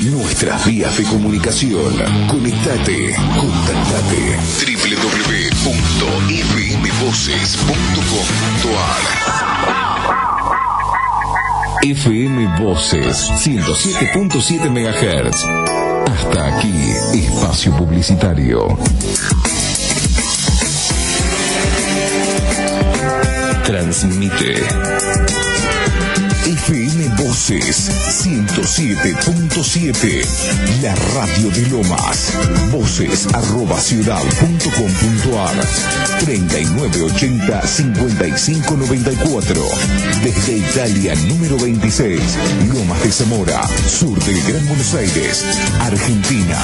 Nuestras vías de comunicación. Conectate, contactate. www.fmvoces.com.ar FM Voces 107.7 MHz. Hasta aquí, espacio publicitario. Transmite FM Voces 107.7, la radio de Lomas. Voces arroba ciudad.com.ar 3980-5594. Desde Italia número 26, Lomas de Zamora, sur del Gran Buenos Aires, Argentina.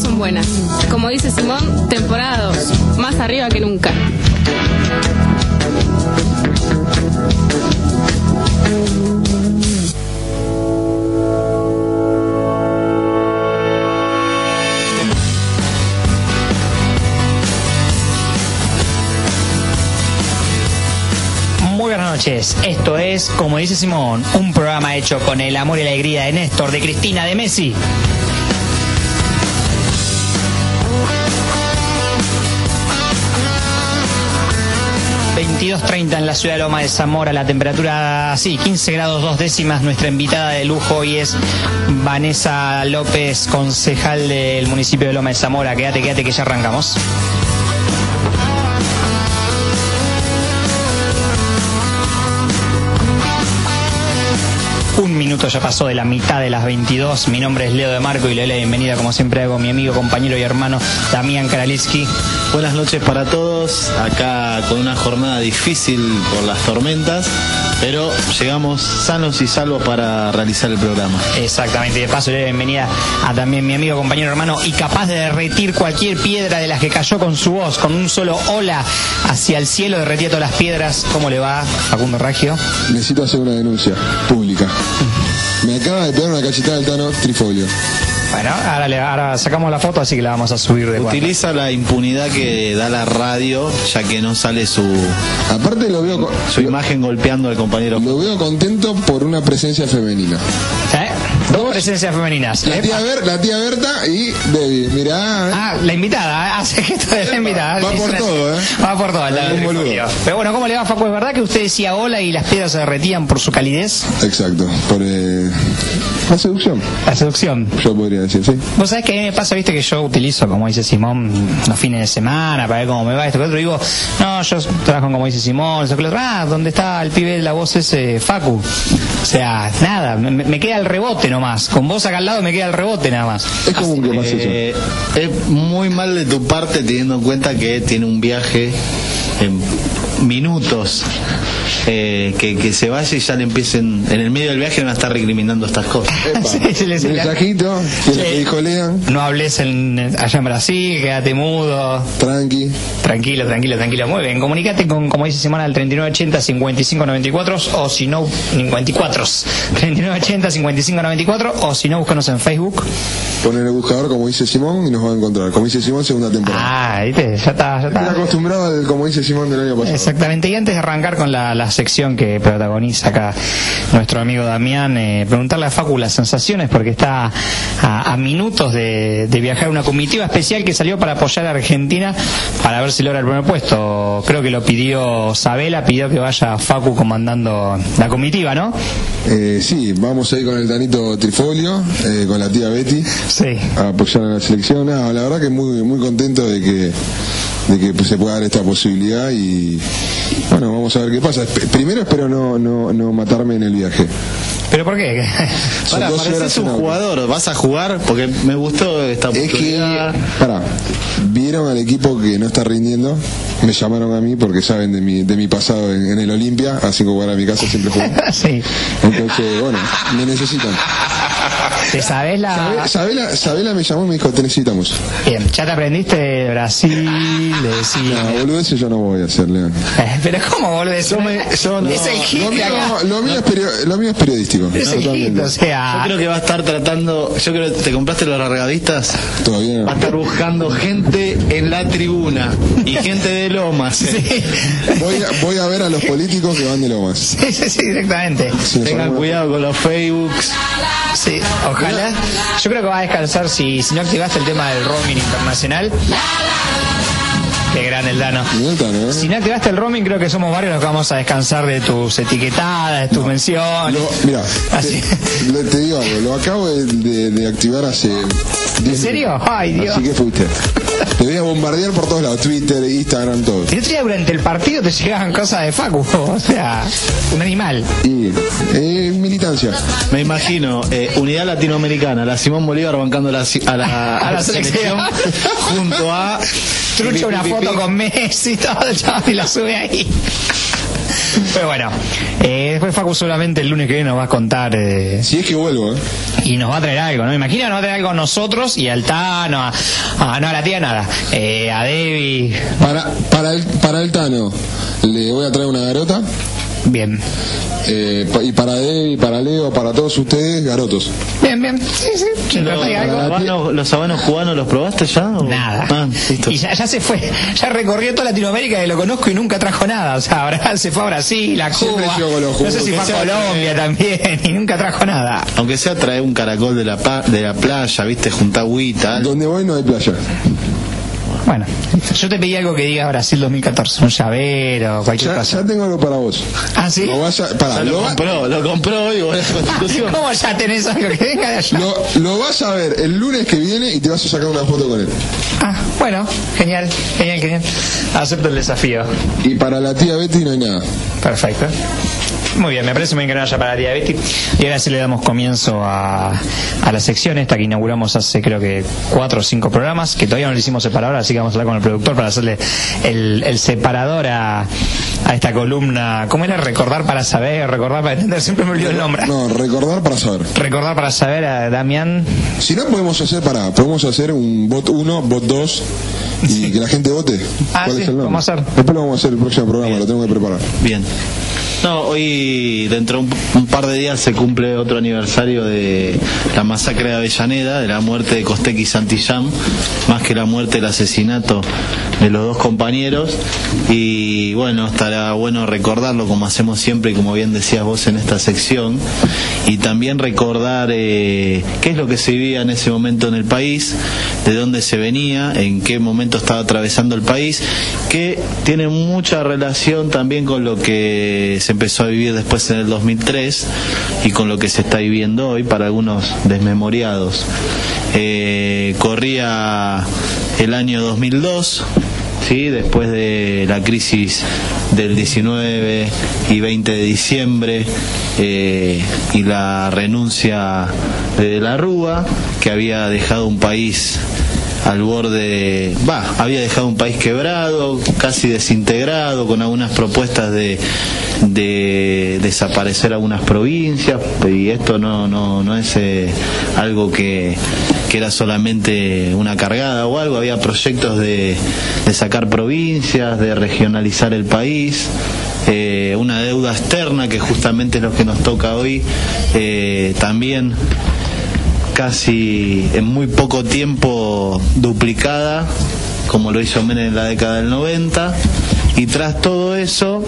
Son buenas? Como dice Simón, temporada 2, más arriba que nunca. Muy buenas noches. Esto es, como dice Simón, un programa hecho con el amor y la alegría de Néstor, de Cristina, de Messi. ...22.30 en la ciudad de Loma de Zamora, la temperatura, sí, 15 grados dos décimas, nuestra invitada de lujo hoy es Vanessa López, concejal del municipio de Loma de Zamora, quédate, quédate que ya arrancamos. Minuto ya pasó de la mitad de las 22. Mi nombre es Leo de Marco y le doy la bienvenida, como siempre hago, a mi amigo, compañero y hermano Damián Karaliski. Buenas noches para todos, acá con una jornada difícil por las tormentas, pero llegamos sanos y salvos para realizar el programa. Exactamente, de paso le doy la bienvenida a también mi amigo, compañero, hermano y capaz de derretir cualquier piedra de las que cayó con su voz, con un solo hola hacia el cielo, derretía todas las piedras. ¿Cómo le va, Facundo Ragio? Necesito hacer una denuncia pública. Acaba de pegar una cachetada del Tano Trifolio. Bueno, ahora, le- ahora sacamos la foto, así que la vamos a subir de. Utiliza la impunidad que da la radio, ya que no sale su, Aparte lo veo, su imagen golpeando al compañero. lo veo contento por una presencia femenina. ¿Eh? Dos presencias femeninas. La ¿eh? tía, Ber- la tía Berta y Debbie. Mirá, ¿eh? Ah, la invitada, ¿eh? hace gesto de la invitada. Va por todo, ¿eh? Va por todo, la-. Pero bueno, ¿cómo le va, Facu? ¿Es verdad que usted decía hola y las piedras se derretían por su calidez? Exacto, por eh, la seducción, La seducción. yo podría decir, sí. Vos sabés que a mí me pasa, viste, que yo utilizo, como dice Simón, los fines de semana para ver cómo me va esto que otro. Digo, no, yo trabajo como dice Simón, eso que lo otro. Ah, ¿dónde está el pibe de la voz ese Facu? O sea, nada, me, me queda el rebote nomás. Con vos acá al lado me queda el rebote nada más. Es común que pase eso. Eh, es muy mal de tu parte teniendo en cuenta que tiene un viaje en minutos. eh, que, que se vaya y ya le empiecen, en el medio del viaje van a estar recriminando estas cosas. Sí, se les- Mensajito, que Sí. le dijo Lean, No hables en, allá en Brasil, quédate mudo. tranqui. Tranquilo, tranquilo, tranquilo. Muy bien. Comunicate con, como dice Simón, al 3980-5594 o si no, 54. 3980-5594 o si no, búscanos en Facebook. Pon en el buscador como dice Simón y nos va a encontrar. Como dice Simón, segunda temporada. Ah, ¿viste? Ya está, ya Estoy está. acostumbrado al como dice Simón del año pasado. Exactamente. Y antes de arrancar con la, la sección que protagoniza acá nuestro amigo Damián, eh, preguntarle a Facu las sensaciones, porque está a, a minutos de, de viajar una comitiva especial que salió para apoyar a Argentina para ver si logra el primer puesto. Creo que lo pidió Sabela, pidió que vaya Facu comandando la comitiva, ¿no? Eh, sí, vamos a ir con el Danito Trifolio, eh, con la tía Betty, Sí. a apoyar a la selección. La verdad que muy muy contento de que de que se pueda dar esta posibilidad y bueno, vamos a ver qué pasa. Primero espero no, no, no matarme en el viaje. ¿Pero por qué? Son Pará, 12 horas pareces un jugador, ¿vas a jugar? Porque me gustó esta Es que, pará, vieron al equipo que no está rindiendo, me llamaron a mí porque saben de mi, de mi pasado en, en el Olimpia, así que jugar a mi casa siempre sí. Entonces, bueno, me necesitan. ¿Te sabes la...? Sabe- Sabela, Sabela me llamó y me dijo, te necesitamos. Bien, ¿ya te aprendiste de Brasil, de decir... No, boludeces yo no voy a hacer, León. Eh, Pero ¿cómo volvés? Yo me- yo no- Es el hit Lo de mío, acá. lo mío es, perio- lo mío es periodístico. Es el hit, totalmente. o sea... Yo creo que va a estar tratando. Yo creo que te compraste los largadistas. Todavía Va a no. estar buscando gente en la tribuna y gente de Lomas. ¿eh? Voy a, voy a ver a los políticos que van de Lomas. Sí, sí, sí, directamente. Tengan cuidado con los Facebooks. Sí, ojalá. Yo creo que va a descansar si, si no activaste el tema del roaming internacional. Qué grande el Dano. ¿eh? Si no activaste el roaming, creo que somos varios los que vamos a descansar de tus etiquetadas, de tus menciones. Lo- mira, Así. te, digo algo, lo acabo de, de- de activar hace. 10 serio? minutos. Ay, Dios. Así que fuiste. Te voy a bombardear por todos lados, Twitter, Instagram, todo. El otro día durante el partido te llegaban cosas de Facu, o sea, un animal. Y eh, militancia. Me imagino, eh, Unidad Latinoamericana, la Simón Bolívar bancando la a la, A la selección. junto a. Trucha una foto con Messi y todo, el chaval, y la sube ahí. Pero bueno, eh, después Facu solamente el lunes que viene nos va a contar eh, Si es que vuelvo, ¿eh? y nos va a traer algo, ¿no? Imagina, nos va a traer algo a nosotros y al Tano, a, a- no a la tía nada, eh, a Debbie, Para, para, el, para el Tano, le voy a traer una garota. Bien. eh, pa- y para Debbie, para Leo, para todos ustedes, garotos. Bien, bien, sí, sí, Los, trae algo. habanos, ¿Los habanos cubanos los probaste ya? o? Nada. Ah, listo. y ya, ya se fue, ya recorrió toda Latinoamérica que lo conozco y nunca trajo nada. O sea, ahora se fue a Brasil, a Cuba. llego con los No sé si fue a Colombia también y nunca trajo nada. Aunque sea traer un caracol de la, pa- de la playa, viste, juntar agüita. Donde voy no hay playa. Bueno, yo te pedí algo que diga Brasil 2014, un llavero, cualquier Ya, cosa. ya tengo algo para vos. ¿Ah, sí? Lo vas a, pará, Ya lo, lo compró, lo compró hoy. ¿Cómo ya tenés algo que venga de allá? lo, lo vas a ver el lunes que viene y te vas a sacar una foto con él. Ah, bueno, genial, genial, genial. Acepto el desafío. Y para la tía Betty no hay nada. Perfecto. Muy bien, me parece muy bien que no haya para la tía Betty. Y ahora sí le damos comienzo a, a la sección esta que inauguramos hace creo que cuatro o cinco programas, que todavía no le hicimos separador, así que vamos a hablar con el productor para hacerle el, el separador a, a esta columna. ¿Cómo era? Recordar para saber, recordar para entender, siempre me olvido el nombre. No, recordar para saber. Recordar para saber a Damián. Si no podemos hacer, pará, podemos hacer un bot 1, bot 2 y que la gente vote. Ah, ¿Cuál sí, es el nombre? vamos a hacer. Después lo vamos a hacer el próximo programa, lo tengo que preparar. Bien. No, hoy dentro de un, un par de días se cumple otro aniversario de la masacre de Avellaneda, de la muerte de Costec y Santillán, más que la muerte, el asesinato de los dos compañeros. Y bueno, estará bueno recordarlo como hacemos siempre y como bien decías vos en esta sección. Y también recordar eh, qué es lo que se vivía en ese momento en el país, de dónde se venía, en qué momento estaba atravesando el país, que tiene mucha relación también con lo que se empezó a vivir después en el 2003 y con lo que se está viviendo hoy para algunos desmemoriados. Eh, corría el año 2002. ¿Sí? después de la crisis del 19 y 20 de diciembre eh, y la renuncia de, la Rúa, que había dejado un país al borde, va, había dejado un país quebrado, casi desintegrado, con algunas propuestas de, de desaparecer algunas provincias, y esto no, no, no es eh, algo que, que era solamente una cargada o algo, había proyectos de, sacar provincias, de regionalizar el país, eh, una deuda externa que justamente es lo que nos toca hoy, eh, también casi en muy poco tiempo duplicada, como lo hizo Menem en la década del 90, y tras todo eso,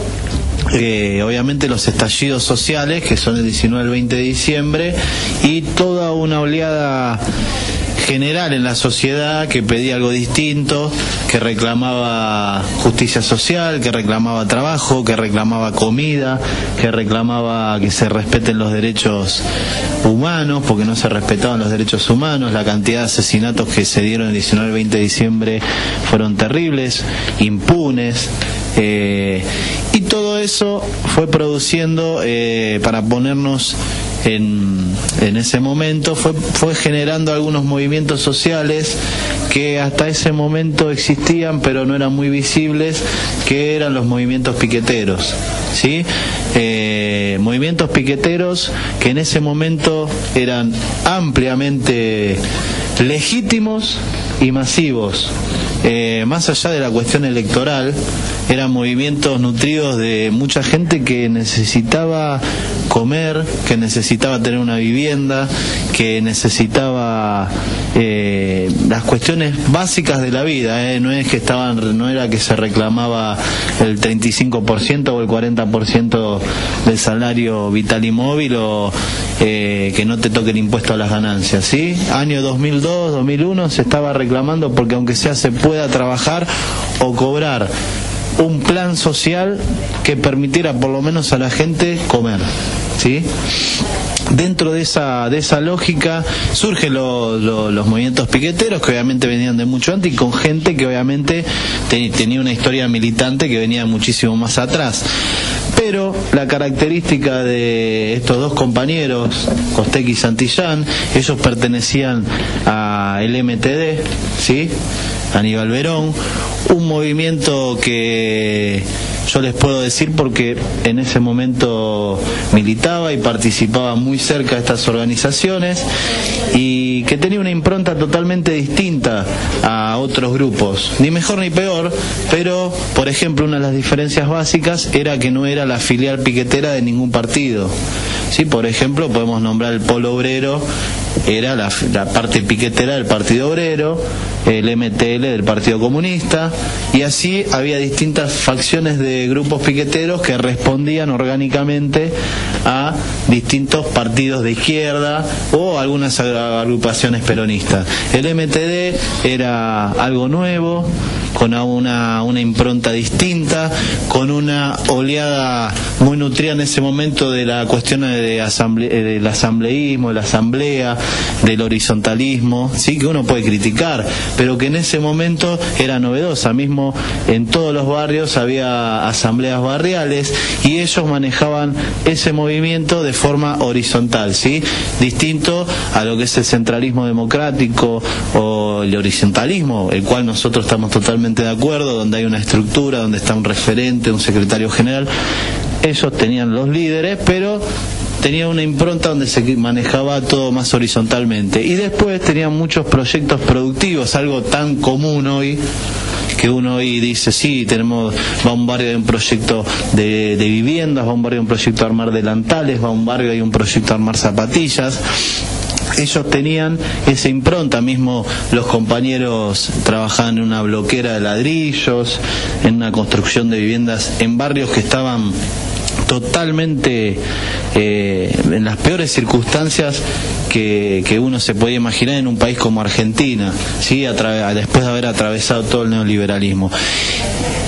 obviamente los estallidos sociales, que son el 19 y el 20 de diciembre, y toda una oleada general en la sociedad que pedía algo distinto, que reclamaba justicia social, que reclamaba trabajo, que reclamaba comida, que reclamaba que se respeten los derechos humanos, porque no se respetaban los derechos humanos, la cantidad de asesinatos que se dieron el 19 y 20 de diciembre fueron terribles, impunes, eh, y todo eso fue produciendo, eh, para ponernos en, en ese momento, fue, fue generando algunos movimientos sociales que hasta ese momento existían pero no eran muy visibles, que eran los movimientos piqueteros. ¿sí? Eh, movimientos piqueteros que en ese momento eran ampliamente legítimos y masivos. Eh, más allá de la cuestión electoral, eran movimientos nutridos de mucha gente que necesitaba comer, que necesitaba tener una vivienda, que necesitaba eh, las cuestiones básicas de la vida. eh, No es que estaban, no era que se reclamaba el 35% o el 40% del salario vital y móvil o eh, que no te toque el impuesto a las ganancias. ¿sí? Año 2002, 2001 se estaba reclamando porque aunque sea se pueda trabajar o cobrar un plan social que permitiera por lo menos a la gente comer. ¿sí? Dentro de esa, de esa lógica surgen lo- lo- los movimientos piqueteros que obviamente venían de mucho antes y con gente que obviamente te- tenía una historia militante que venía muchísimo más atrás. Pero la característica de estos dos compañeros, Costec y Santillán, ellos pertenecían al MTD, ¿sí? Aníbal Verón, un movimiento que yo les puedo decir porque en ese momento militaba y participaba muy cerca de estas organizaciones y que tenía una impronta totalmente distinta a otros grupos, ni mejor ni peor, pero por ejemplo una de las diferencias básicas era que no era la filial piquetera de ningún partido. Sí, por ejemplo, podemos nombrar el Polo Obrero, era la, la parte piquetera del Partido Obrero, el MTL del Partido Comunista, y así había distintas facciones de grupos piqueteros que respondían orgánicamente a distintos partidos de izquierda o algunas agrupaciones peronistas. El MTD era algo nuevo, con una, una impronta distinta, con una oleada muy nutrida en ese momento de la cuestión de asamble- del asambleísmo, de la asamblea, del horizontalismo, sí que uno puede criticar, pero que en ese momento era novedosa. Mismo en todos los barrios había asambleas barriales y ellos manejaban ese movimiento de forma horizontal, sí, distinto a lo que es el centralismo democrático o el horizontalismo, el cual nosotros estamos totalmente de acuerdo, donde hay una estructura, donde está un referente, un secretario general. Ellos tenían los líderes, pero tenía una impronta donde se manejaba todo más horizontalmente. Y después tenían muchos proyectos productivos, algo tan común hoy que uno hoy dice, sí, tenemos, va a un barrio de un proyecto de, de viviendas, va a un barrio de un proyecto de armar delantales, va a un barrio y un proyecto de armar zapatillas. Ellos tenían esa impronta, mismo los compañeros trabajaban en una bloquera de ladrillos, en una construcción de viviendas en barrios que estaban totalmente eh, en las peores circunstancias que, que uno se podía imaginar en un país como Argentina, ¿sí? Después de haber atravesado todo el neoliberalismo.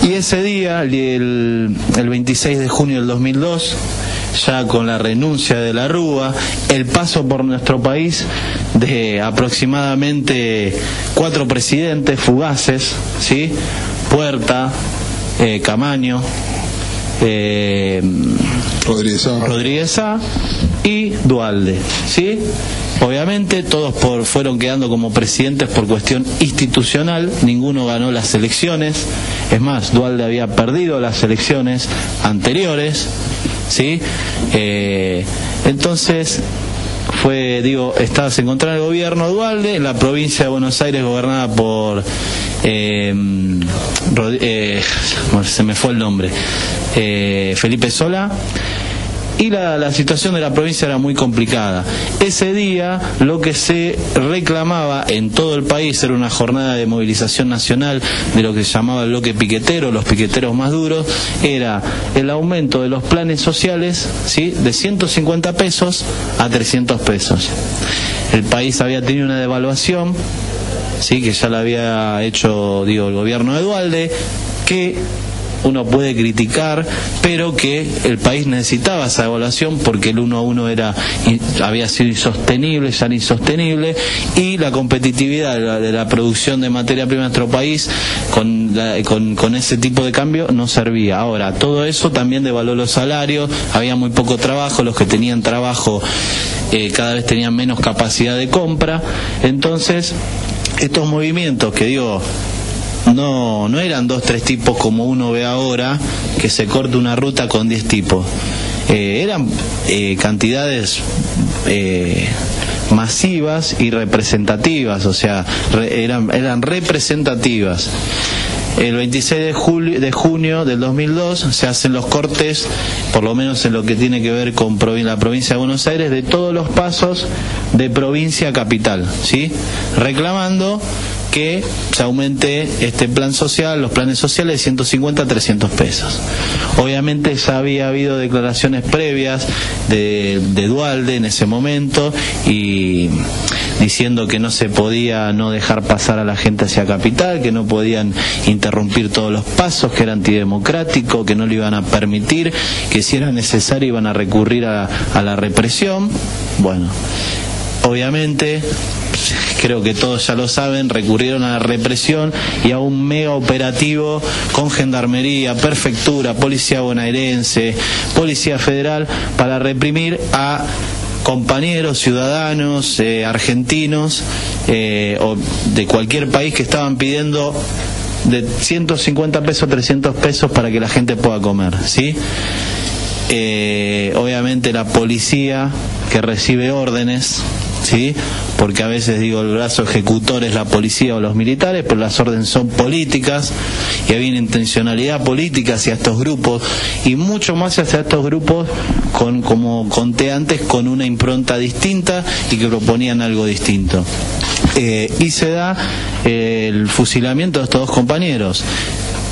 Y ese día, el, el 26 de junio del 2002, ya con la renuncia de la Rúa, el paso por nuestro país de aproximadamente cuatro presidentes fugaces, ¿sí? Puerta, eh, Camaño, eh, Rodríguez Sá. Rodríguez Sá y Dualde, ¿sí? Obviamente todos por, fueron quedando como presidentes por cuestión institucional, ninguno ganó las elecciones, es más, Dualde había perdido las elecciones anteriores, ¿sí? Eh, entonces fue, digo, estaba, se encontraba en el gobierno Dualde, la provincia de Buenos Aires gobernada por, eh, eh, se me fue el nombre, eh, Felipe Sola, y la, la situación de la provincia era muy complicada. Ese día lo que se reclamaba en todo el país era una jornada de movilización nacional de lo que se llamaba el bloque piquetero, los piqueteros más duros, era el aumento de los planes sociales ¿sí? de 150 pesos a 300 pesos. El país había tenido una devaluación, sí, que ya la había hecho digo, el gobierno de Dualde, que uno puede criticar, pero que el país necesitaba esa evaluación porque el uno a uno era, había sido insostenible, ya era insostenible, y la competitividad de la, de la producción de materia prima en nuestro país con, la- con, con ese tipo de cambio no servía. Ahora, todo eso también devaluó los salarios, había muy poco trabajo, los que tenían trabajo eh, cada vez tenían menos capacidad de compra, entonces estos movimientos que digo no, no eran dos, tres tipos como uno ve ahora, que se corta una ruta con diez tipos. Eh, eran eh, cantidades eh, masivas y representativas, o sea, re- eran, eran representativas. El 26 de, julio, de junio del 2002 se hacen los cortes, por lo menos en lo que tiene que ver con la provincia de Buenos Aires, de todos los pasos de provincia capital, ¿sí? Reclamando que se aumente este plan social, los planes sociales de 150 a 300 pesos. Obviamente ya había habido declaraciones previas de, de Dualde en ese momento y diciendo que no se podía no dejar pasar a la gente hacia capital, que no podían interrumpir todos los pasos, que era antidemocrático, que no lo iban a permitir, que si era necesario iban a recurrir a, a la represión. Bueno, obviamente creo que todos ya lo saben, recurrieron a la represión y a un mega operativo con gendarmería, prefectura, policía bonaerense, policía federal para reprimir a compañeros, ciudadanos, eh, argentinos eh, o de cualquier país que estaban pidiendo de 150 pesos, 300 pesos para que la gente pueda comer, ¿sí? Eh, obviamente la policía que recibe órdenes, ¿sí? Porque a veces digo el brazo ejecutor es la policía o los militares, pero las órdenes son políticas y había una intencionalidad política hacia estos grupos y mucho más hacia estos grupos con, como conté antes, con una impronta distinta y que proponían algo distinto. Eh, y se da eh, el fusilamiento de estos dos compañeros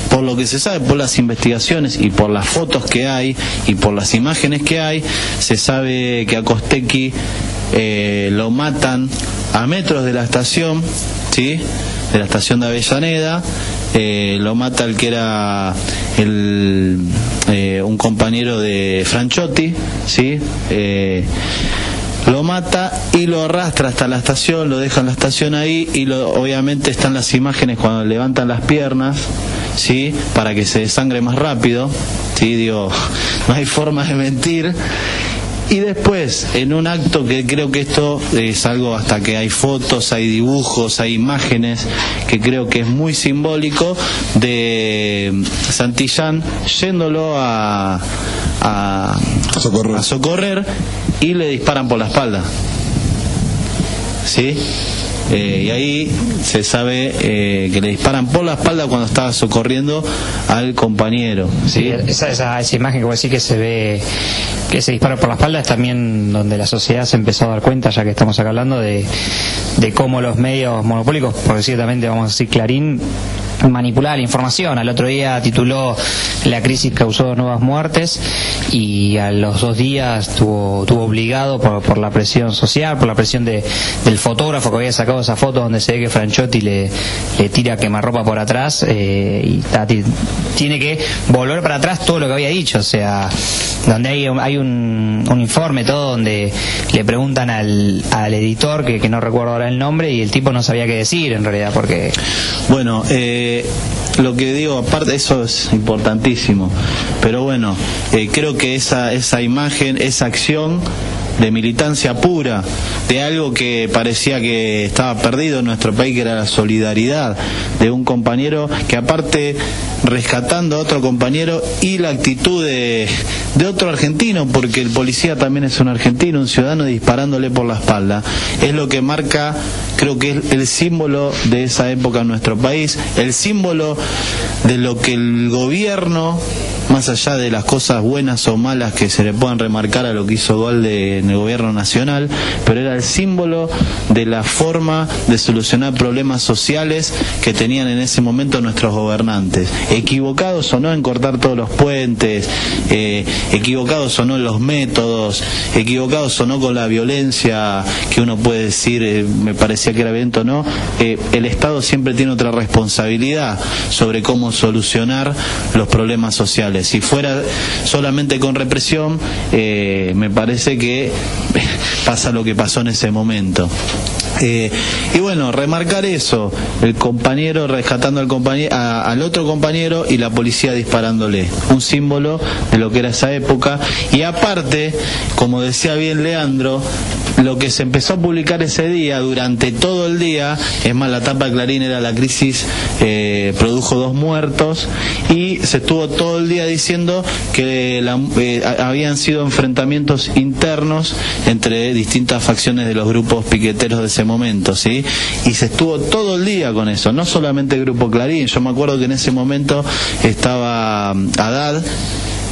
por lo que se sabe, por las investigaciones y por las fotos que hay y por las imágenes que hay, se sabe que a Costequi eh, lo matan a metros de la estación, ¿sí? de la estación de Avellaneda, eh, lo mata el que era el, eh, un compañero de Franchotti, ¿sí? Eh, lo mata y lo arrastra hasta la estación, lo deja en la estación ahí y lo, obviamente están las imágenes cuando levantan las piernas, ¿sí? Para que se desangre más rápido, ¿sí? Digo, no hay forma de mentir. Y después, en un acto que creo que esto es algo hasta que hay fotos, hay dibujos, hay imágenes, que creo que es muy simbólico, de Santillán yéndolo a, a, Socorrer. a socorrer y le disparan por la espalda. ¿Sí? Eh, y ahí se sabe eh, que le disparan por la espalda cuando estaba socorriendo al compañero. Sí, esa, esa, esa imagen que vos decís que se ve, que se dispara por la espalda es también donde la sociedad se empezó a dar cuenta, ya que estamos acá hablando, de, de cómo los medios monopólicos, porque ciertamente vamos a decir Clarín, manipulaba la información. Al otro día tituló La crisis causó nuevas muertes y a los dos días estuvo, estuvo obligado por, por la presión social, por la presión de, del fotógrafo que había sacado esa foto donde se ve que Franchotti le, le tira quemarropa por atrás eh, y tiene que volver para atrás todo lo que había dicho. O sea, donde hay, hay un, un informe todo donde le preguntan al, al editor, que, que no recuerdo ahora el nombre, y el tipo no sabía qué decir en realidad porque... Bueno, eh, lo que digo, aparte, eso es importantísimo. Pero bueno, eh, creo que esa, esa imagen, esa acción de militancia pura, de algo que parecía que estaba perdido en nuestro país, que era la solidaridad de un compañero que aparte rescatando a otro compañero y la actitud de, de otro argentino, porque el policía también es un argentino, un ciudadano disparándole por la espalda, es lo que marca, creo que es el símbolo de esa época en nuestro país, el símbolo de lo que el gobierno más allá de las cosas buenas o malas que se le puedan remarcar a lo que hizo Dualde en el gobierno nacional, pero era el símbolo de la forma de solucionar problemas sociales que tenían en ese momento nuestros gobernantes. Equivocados o no en cortar todos los puentes, eh, equivocados o no en los métodos, equivocados o no con la violencia que uno puede decir, eh, me parecía que era viento o no, eh, el Estado siempre tiene otra responsabilidad sobre cómo solucionar los problemas sociales. Si fuera solamente con represión, me parece que pasa lo que pasó en ese momento. Eh, y bueno, remarcar eso, el compañero rescatando al otro compañero y la policía disparándole, un símbolo de lo que era esa época. Y aparte, como decía bien Leandro, lo que se empezó a publicar ese día, durante todo el día, es más, la tapa de Clarín era la crisis, eh, produjo dos muertos y se estuvo todo el día diciendo que eh, habían sido enfrentamientos internos entre distintas facciones de los grupos piqueteros de ese momento, ¿sí? Y se estuvo todo el día con eso, no solamente el grupo Clarín, yo me acuerdo que en ese momento estaba mm, Haddad,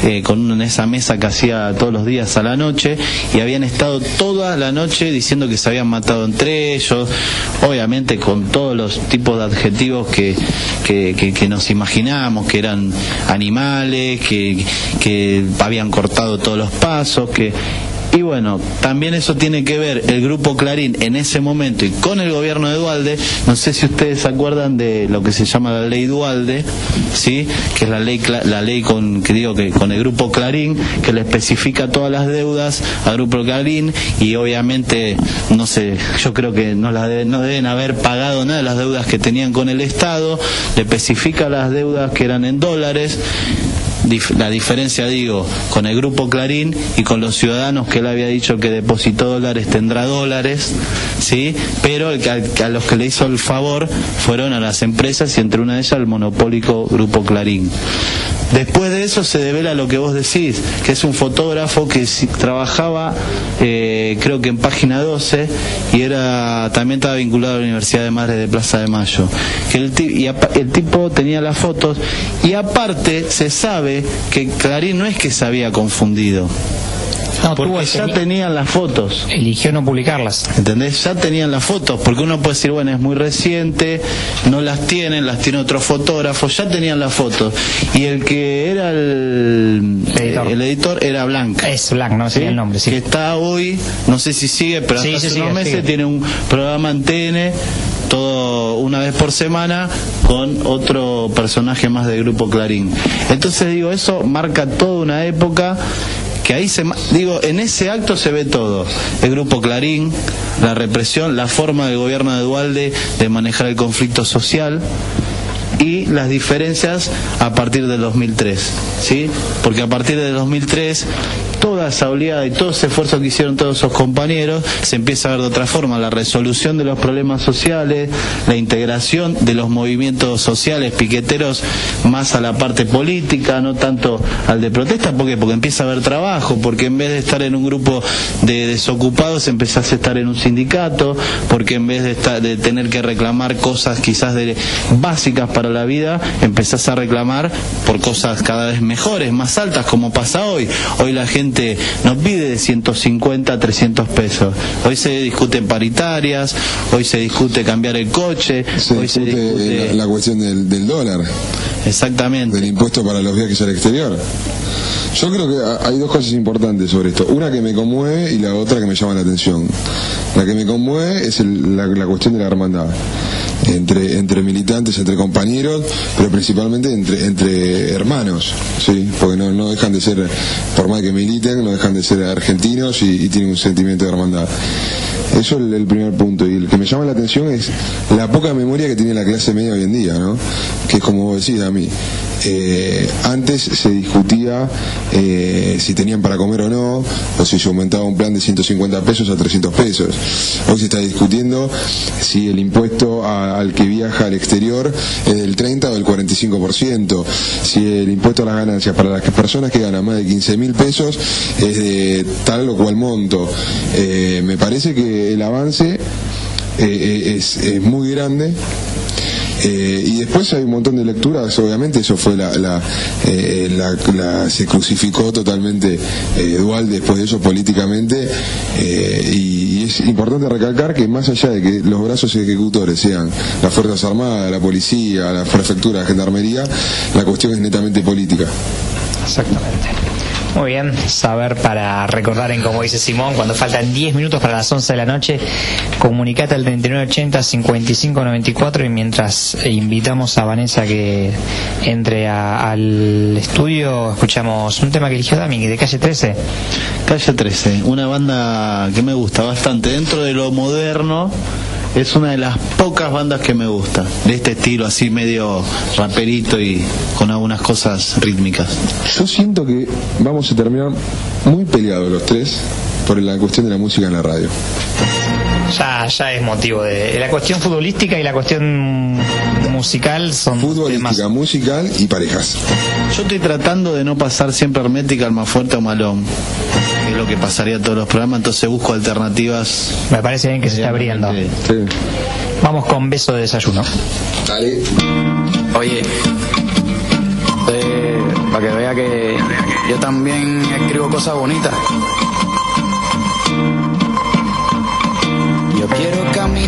eh, con en esa mesa que hacía todos los días a la noche y habían estado toda la noche diciendo que se habían matado entre ellos, obviamente con todos los tipos de adjetivos que, que, que, nos imaginamos, que eran animales, que, que habían cortado todos los pasos, que y bueno, también eso tiene que ver el grupo Clarín en ese momento y con el gobierno de Dualde. No sé si ustedes se acuerdan de lo que se llama la ley Dualde, ¿sí? que es la ley, la ley con, que digo, que con el grupo Clarín, que le especifica todas las deudas al grupo Clarín y obviamente, no sé, yo creo que no, las no deben haber pagado nada de las deudas que tenían con el Estado, le especifica las deudas que eran en dólares la diferencia, digo, con el grupo Clarín y con los ciudadanos que él había dicho que depositó dólares tendrá dólares, ¿sí? Pero a, los que le hizo el favor fueron a las empresas y entre una de ellas el monopólico grupo Clarín. Después de eso se devela lo que vos decís, que es un fotógrafo que trabajaba, eh, creo que en página 12, y era también estaba vinculado a la Universidad de Madres de Plaza de Mayo. Que el, y el tipo tenía las fotos, y aparte se sabe que Clarín no es que se había confundido. No, porque ya tenían las fotos. Eligió no publicarlas. ¿Entendés? Ya tenían las fotos, porque uno puede decir, bueno, es muy reciente, no las tienen, las tiene otro fotógrafo, ya tenían las fotos. Y el que era el editor, el editor era Blanca. Es Blanca, no sé el nombre, sí. Que está hoy, no sé si sigue, pero hace unos meses tiene un programa en TN todo una vez por semana con otro personaje más del grupo Clarín. Entonces digo, eso marca toda una época que ahí se digo en ese acto se ve todo. El grupo Clarín la represión la forma del gobierno de Dualde de manejar el conflicto social y las diferencias a partir del 2003 sí porque a partir del 2003 toda esa oleada y todo ese esfuerzo que hicieron todos esos compañeros, se empieza a ver de otra forma, la resolución de los problemas sociales, la integración de los movimientos sociales piqueteros más a la parte política, no tanto al de protesta, ¿por Porque empieza a haber trabajo, porque en vez de estar en un grupo de desocupados empezás a estar en un sindicato, porque en vez de, estar, de tener que reclamar cosas quizás de, básicas para la vida, empezás a reclamar por cosas cada vez mejores, más altas, como pasa hoy. Hoy la gente no pide de 150 a 300 pesos. Hoy se discuten paritarias, hoy se discute cambiar el coche, hoy se discute la, cuestión del, del dólar. Exactamente. Del impuesto para los viajes al exterior. Yo creo que hay dos cosas importantes sobre esto. Una que me conmueve y la otra que me llama la atención. La que me conmueve es la, cuestión de la hermandad. Entre, entre militantes, entre compañeros, pero principalmente entre, entre hermanos, ¿sí? porque no, no dejan de ser, por más que militen, no dejan de ser argentinos y, tienen un sentimiento de hermandad. Eso es el, primer punto. Y el que me llama la atención es la poca memoria que tiene la clase media hoy en día, ¿no? Que es como vos decís a mí. Eh, antes se discutía eh, si tenían para comer o no, o si se aumentaba un plan de 150 pesos a 300 pesos. Hoy se está discutiendo si el impuesto al que viaja al exterior es del 30 o del 45%, si el impuesto a las ganancias para las personas que ganan más de 15 mil pesos es de tal o cual monto. Eh, me parece que el avance es muy grande Eh, y después hay un montón de lecturas, obviamente eso fue la, la, eh, se crucificó totalmente eh, Dual después de eso políticamente y, y es importante recalcar que más allá de que los brazos ejecutores sean las Fuerzas Armadas, la Policía, la Prefectura, la Gendarmería, la cuestión es netamente política. Exactamente. Muy bien, saber para recordar en como dice Simón, cuando faltan 10 minutos para las 11 de la noche, comunicate al 3980-5594 y mientras invitamos a Vanessa que entre al estudio, escuchamos un tema que eligió Dami, de calle 13. Calle 13, una banda que me gusta bastante. Dentro de lo moderno, es una de las pocas bandas que me gusta. De este estilo, así medio raperito y con algunas cosas rítmicas. Yo siento que vamos a terminar muy peleados los tres por la cuestión de la música en la radio. Ya, ya es motivo de... La cuestión futbolística y la cuestión musical son temas... Futbolística, musical y parejas. Yo estoy tratando de no pasar siempre hermética al más fuerte o malón. Lo que pasaría todos los programas, entonces busco alternativas. Me parece bien que se está abriendo. Sí. Vamos con beso de desayuno. Dale. Oye, para que vea que yo también escribo cosas bonitas. Yo quiero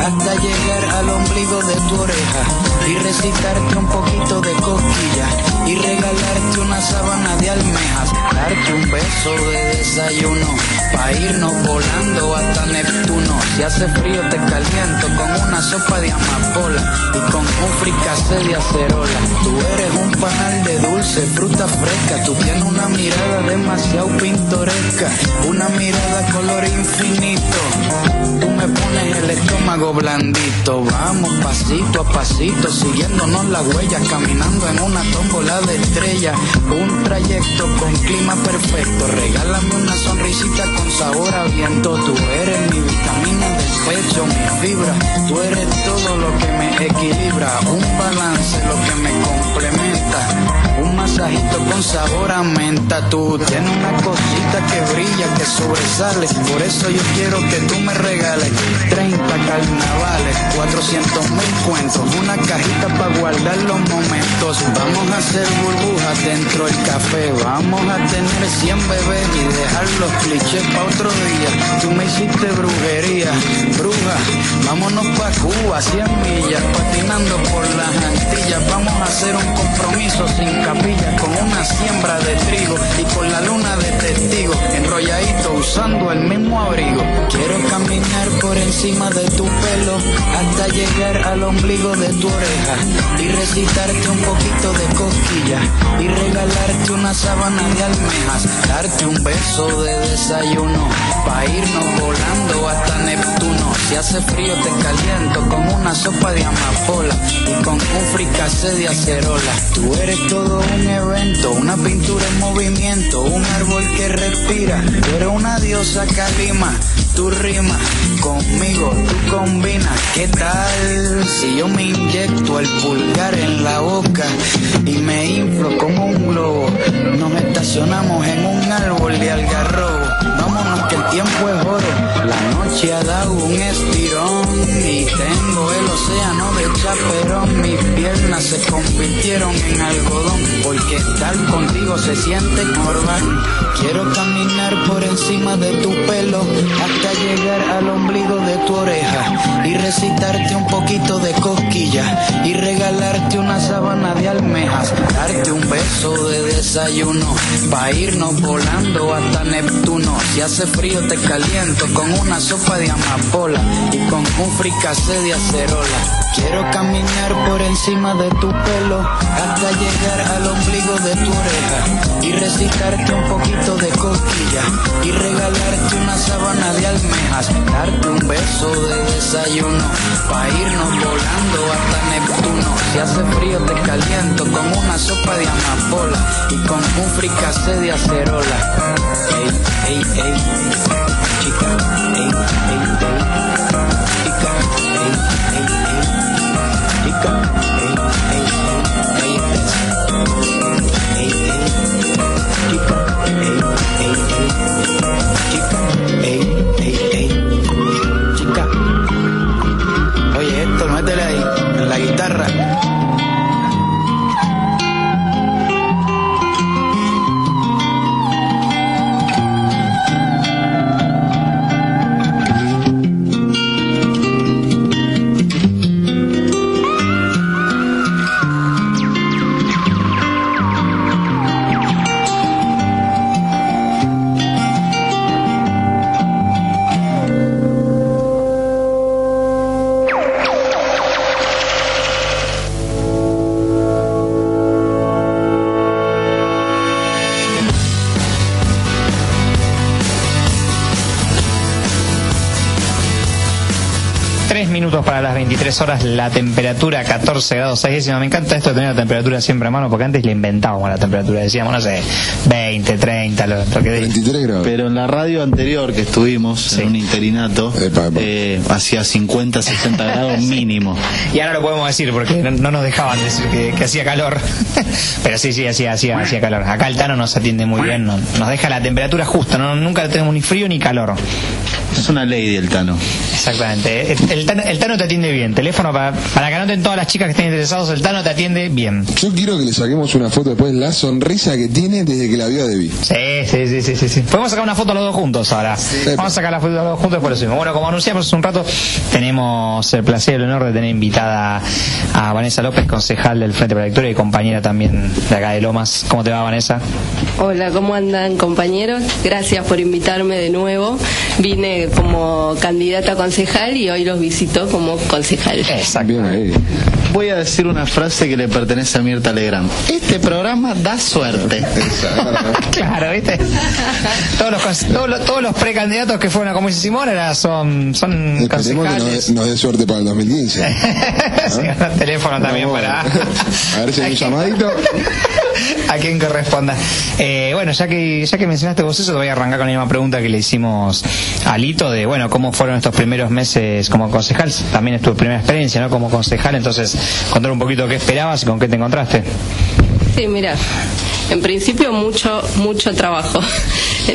hasta llegar al ombligo de tu oreja y recitarte un poquito de cosquilla y regalarte una sábana de almejas, darte un beso de desayuno pa irnos volando hasta Neptuno. Si hace frío te caliento con una sopa de amapola y con un fricase de acerola. Tú eres un panal de dulce, fruta fresca, tú tienes una mirada demasiado pintoresca, una mirada color infinito. Tú me pones el estómago blandito, vamos pasito a pasito, siguiéndonos las huellas, caminando en una tómbola de estrellas, un trayecto con clima perfecto. Regálame una sonrisita con sabor a viento, tú eres mi vitamina del pecho, mi fibra, tú eres todo lo que me equilibra, un balance lo que me complementa, masajito con sabor a menta, tú tienes una cosita que brilla, que sobresale, por eso yo quiero que tú me regales 30 carnavales, 400 mil cuentos, una cajita para guardar los momentos, vamos a hacer burbujas dentro del café, vamos a tener 100 bebés y dejar los clichés para otro día, tú me hiciste brujería, bruja, vámonos pa' Cuba, 100 millas, patinando por las Antillas, vamos a hacer un compromiso sin capilla, con una siembra de trigo y con la luna de testigo, enrolladito usando el mismo abrigo, quiero caminar por encima de tu pelo hasta llegar al ombligo de tu oreja y recitarte un poquito de cosquilla y regalarte una sábana de almejas, darte un beso de desayuno pa irnos volando hasta Neptuno. Si hace frío te caliento con una sopa de amapola y con un fricase de acerola. Tú eres todo un evento, una pintura en movimiento, un árbol que respira. Tú eres una diosa calima, tú rimas conmigo, tú combinas. ¿Qué tal si yo me inyecto el pulgar en la boca y me inflo como un globo? Nos estacionamos en un árbol de algarrobo. Vámonos que el tiempo es oro. La noche ha dado un estirón y tengo el océano de chaperón. Mis piernas se convirtieron en algodón porque estar contigo se siente corbán. Quiero caminar por encima de tu pelo hasta llegar al ombligo de tu oreja y recitarte un poquito de cosquilla y regalarte una sábana de almejas, darte un beso de desayuno pa irnos volando hasta Neptuno. Si hace frío te caliento con una sopa de amapola y con un fricase de acerola. Quiero caminar por encima de tu pelo hasta llegar al ombligo de tu oreja y recitarte un poquito de cosquillas y regalarte una sabana de almejas, darte un beso de desayuno, pa' irnos volando hasta Neptuno. Si hace frío te caliento con una sopa de amapola y con un fricase de acerola. Ey, ey, ey, chica, ey, ey, ey, chica, ey, ey, ey, chica, ey, 23 horas, la temperatura 14 grados 6 décimas. Me encanta esto de tener la temperatura siempre a mano, porque antes le inventábamos la temperatura. Decíamos, no sé, 20, 30, lo, lo que 23 grados. Pero en la radio anterior que estuvimos, Sí. en un interinato, Epa, epa. eh, hacía 50, 60 grados mínimo. Y ahora lo podemos decir porque no, no nos dejaban decir que, que hacía calor. Pero sí, sí, hacía, hacía, hacía calor. Acá el Tano nos atiende muy bien, no- nos deja la temperatura justa, no, nunca tenemos ni frío ni calor. Es una ley del Tano. Exactamente. El, el Tano, el Tano te atiende bien. Teléfono para, para que anoten todas las chicas que estén interesados, el Tano te atiende bien. Yo quiero que le saquemos una foto después, la sonrisa que tiene desde que la vio a Debbie. Sí, sí, sí, sí, sí, sí. Podemos sacar una foto los dos juntos ahora. Vamos a sacar la foto los dos juntos por eso mismo. Bueno, como anunciamos hace un rato, tenemos el placer y el honor de tener invitada a Vanessa López, concejal del Frente para la Victoria y compañera también de acá de Lomas. ¿Cómo te va, Vanessa? Hola, ¿cómo andan compañeros? Gracias por invitarme de nuevo. Vine como candidata a concejal y hoy los visito como concejal. Exacto. Voy a decir una frase que le pertenece a Mirta Legrand. Este programa da suerte. Claro, ¿viste? Todos los, todos los, todos los precandidatos que fueron a como dice Simón era, son, son Esperemos que nos, concejales. dé- nos dé suerte para el 2015. Sí, un teléfono también para... A ver si hay un llamadito. a quien corresponda. Eh, bueno, ya que ya que mencionaste vos eso, te voy a arrancar con la misma pregunta que le hicimos a Lito de, bueno, cómo fueron estos primeros meses como concejal. También es tu primera experiencia, ¿no? Como concejal, entonces contar un poquito qué esperabas y con qué te encontraste. Sí, mira, en principio mucho, mucho trabajo.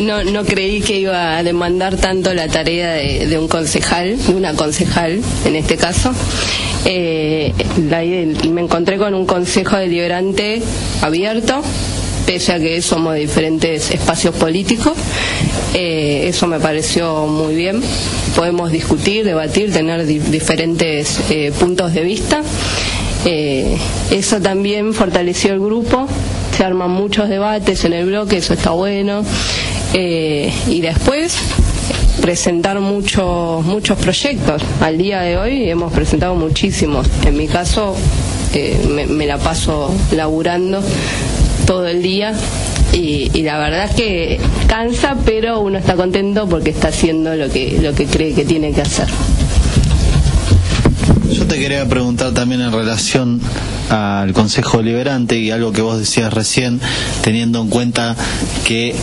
No, no creí que iba a demandar tanto la tarea de, un concejal, de una concejal en este caso. Eh, me encontré con un consejo deliberante abierto, pese a que somos de diferentes espacios políticos. Eh, eso me pareció muy bien. Podemos discutir, debatir, tener di- diferentes eh, puntos de vista. Eh, eso también fortaleció el grupo, se arman muchos debates en el bloque, eso está bueno. Y después presentar muchos muchos proyectos. Al día de hoy hemos presentado muchísimos. En mi caso me, me la paso laburando todo el día y, y la verdad es que cansa, pero uno está contento porque está haciendo lo que lo que cree que tiene que hacer. Yo te quería preguntar también en relación al Consejo Liberante y algo que vos decías recién, teniendo en cuenta que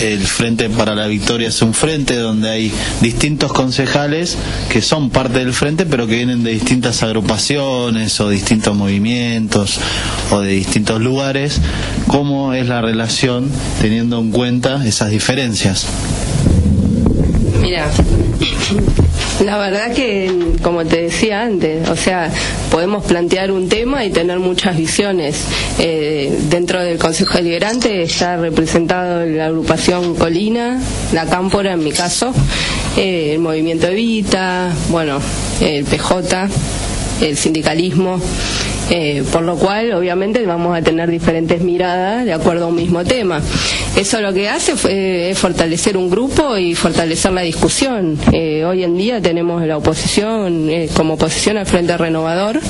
el Frente para la Victoria es un frente donde hay distintos concejales que son parte del frente pero que vienen de distintas agrupaciones o distintos movimientos o de distintos lugares. ¿Cómo es la relación teniendo en cuenta esas diferencias? Mira, la verdad que, como te decía antes, o sea, podemos plantear un tema y tener muchas visiones. Eh, dentro del Consejo Deliberante está representado la agrupación Colina, la Cámpora en mi caso, eh, el Movimiento Evita, bueno, el PJ, el sindicalismo. Eh, por lo cual, obviamente, vamos a tener diferentes miradas de acuerdo a un mismo tema. Eso lo que hace fue, es fortalecer un grupo y fortalecer la discusión. Eh, hoy en día tenemos la oposición eh, como oposición al Frente Renovador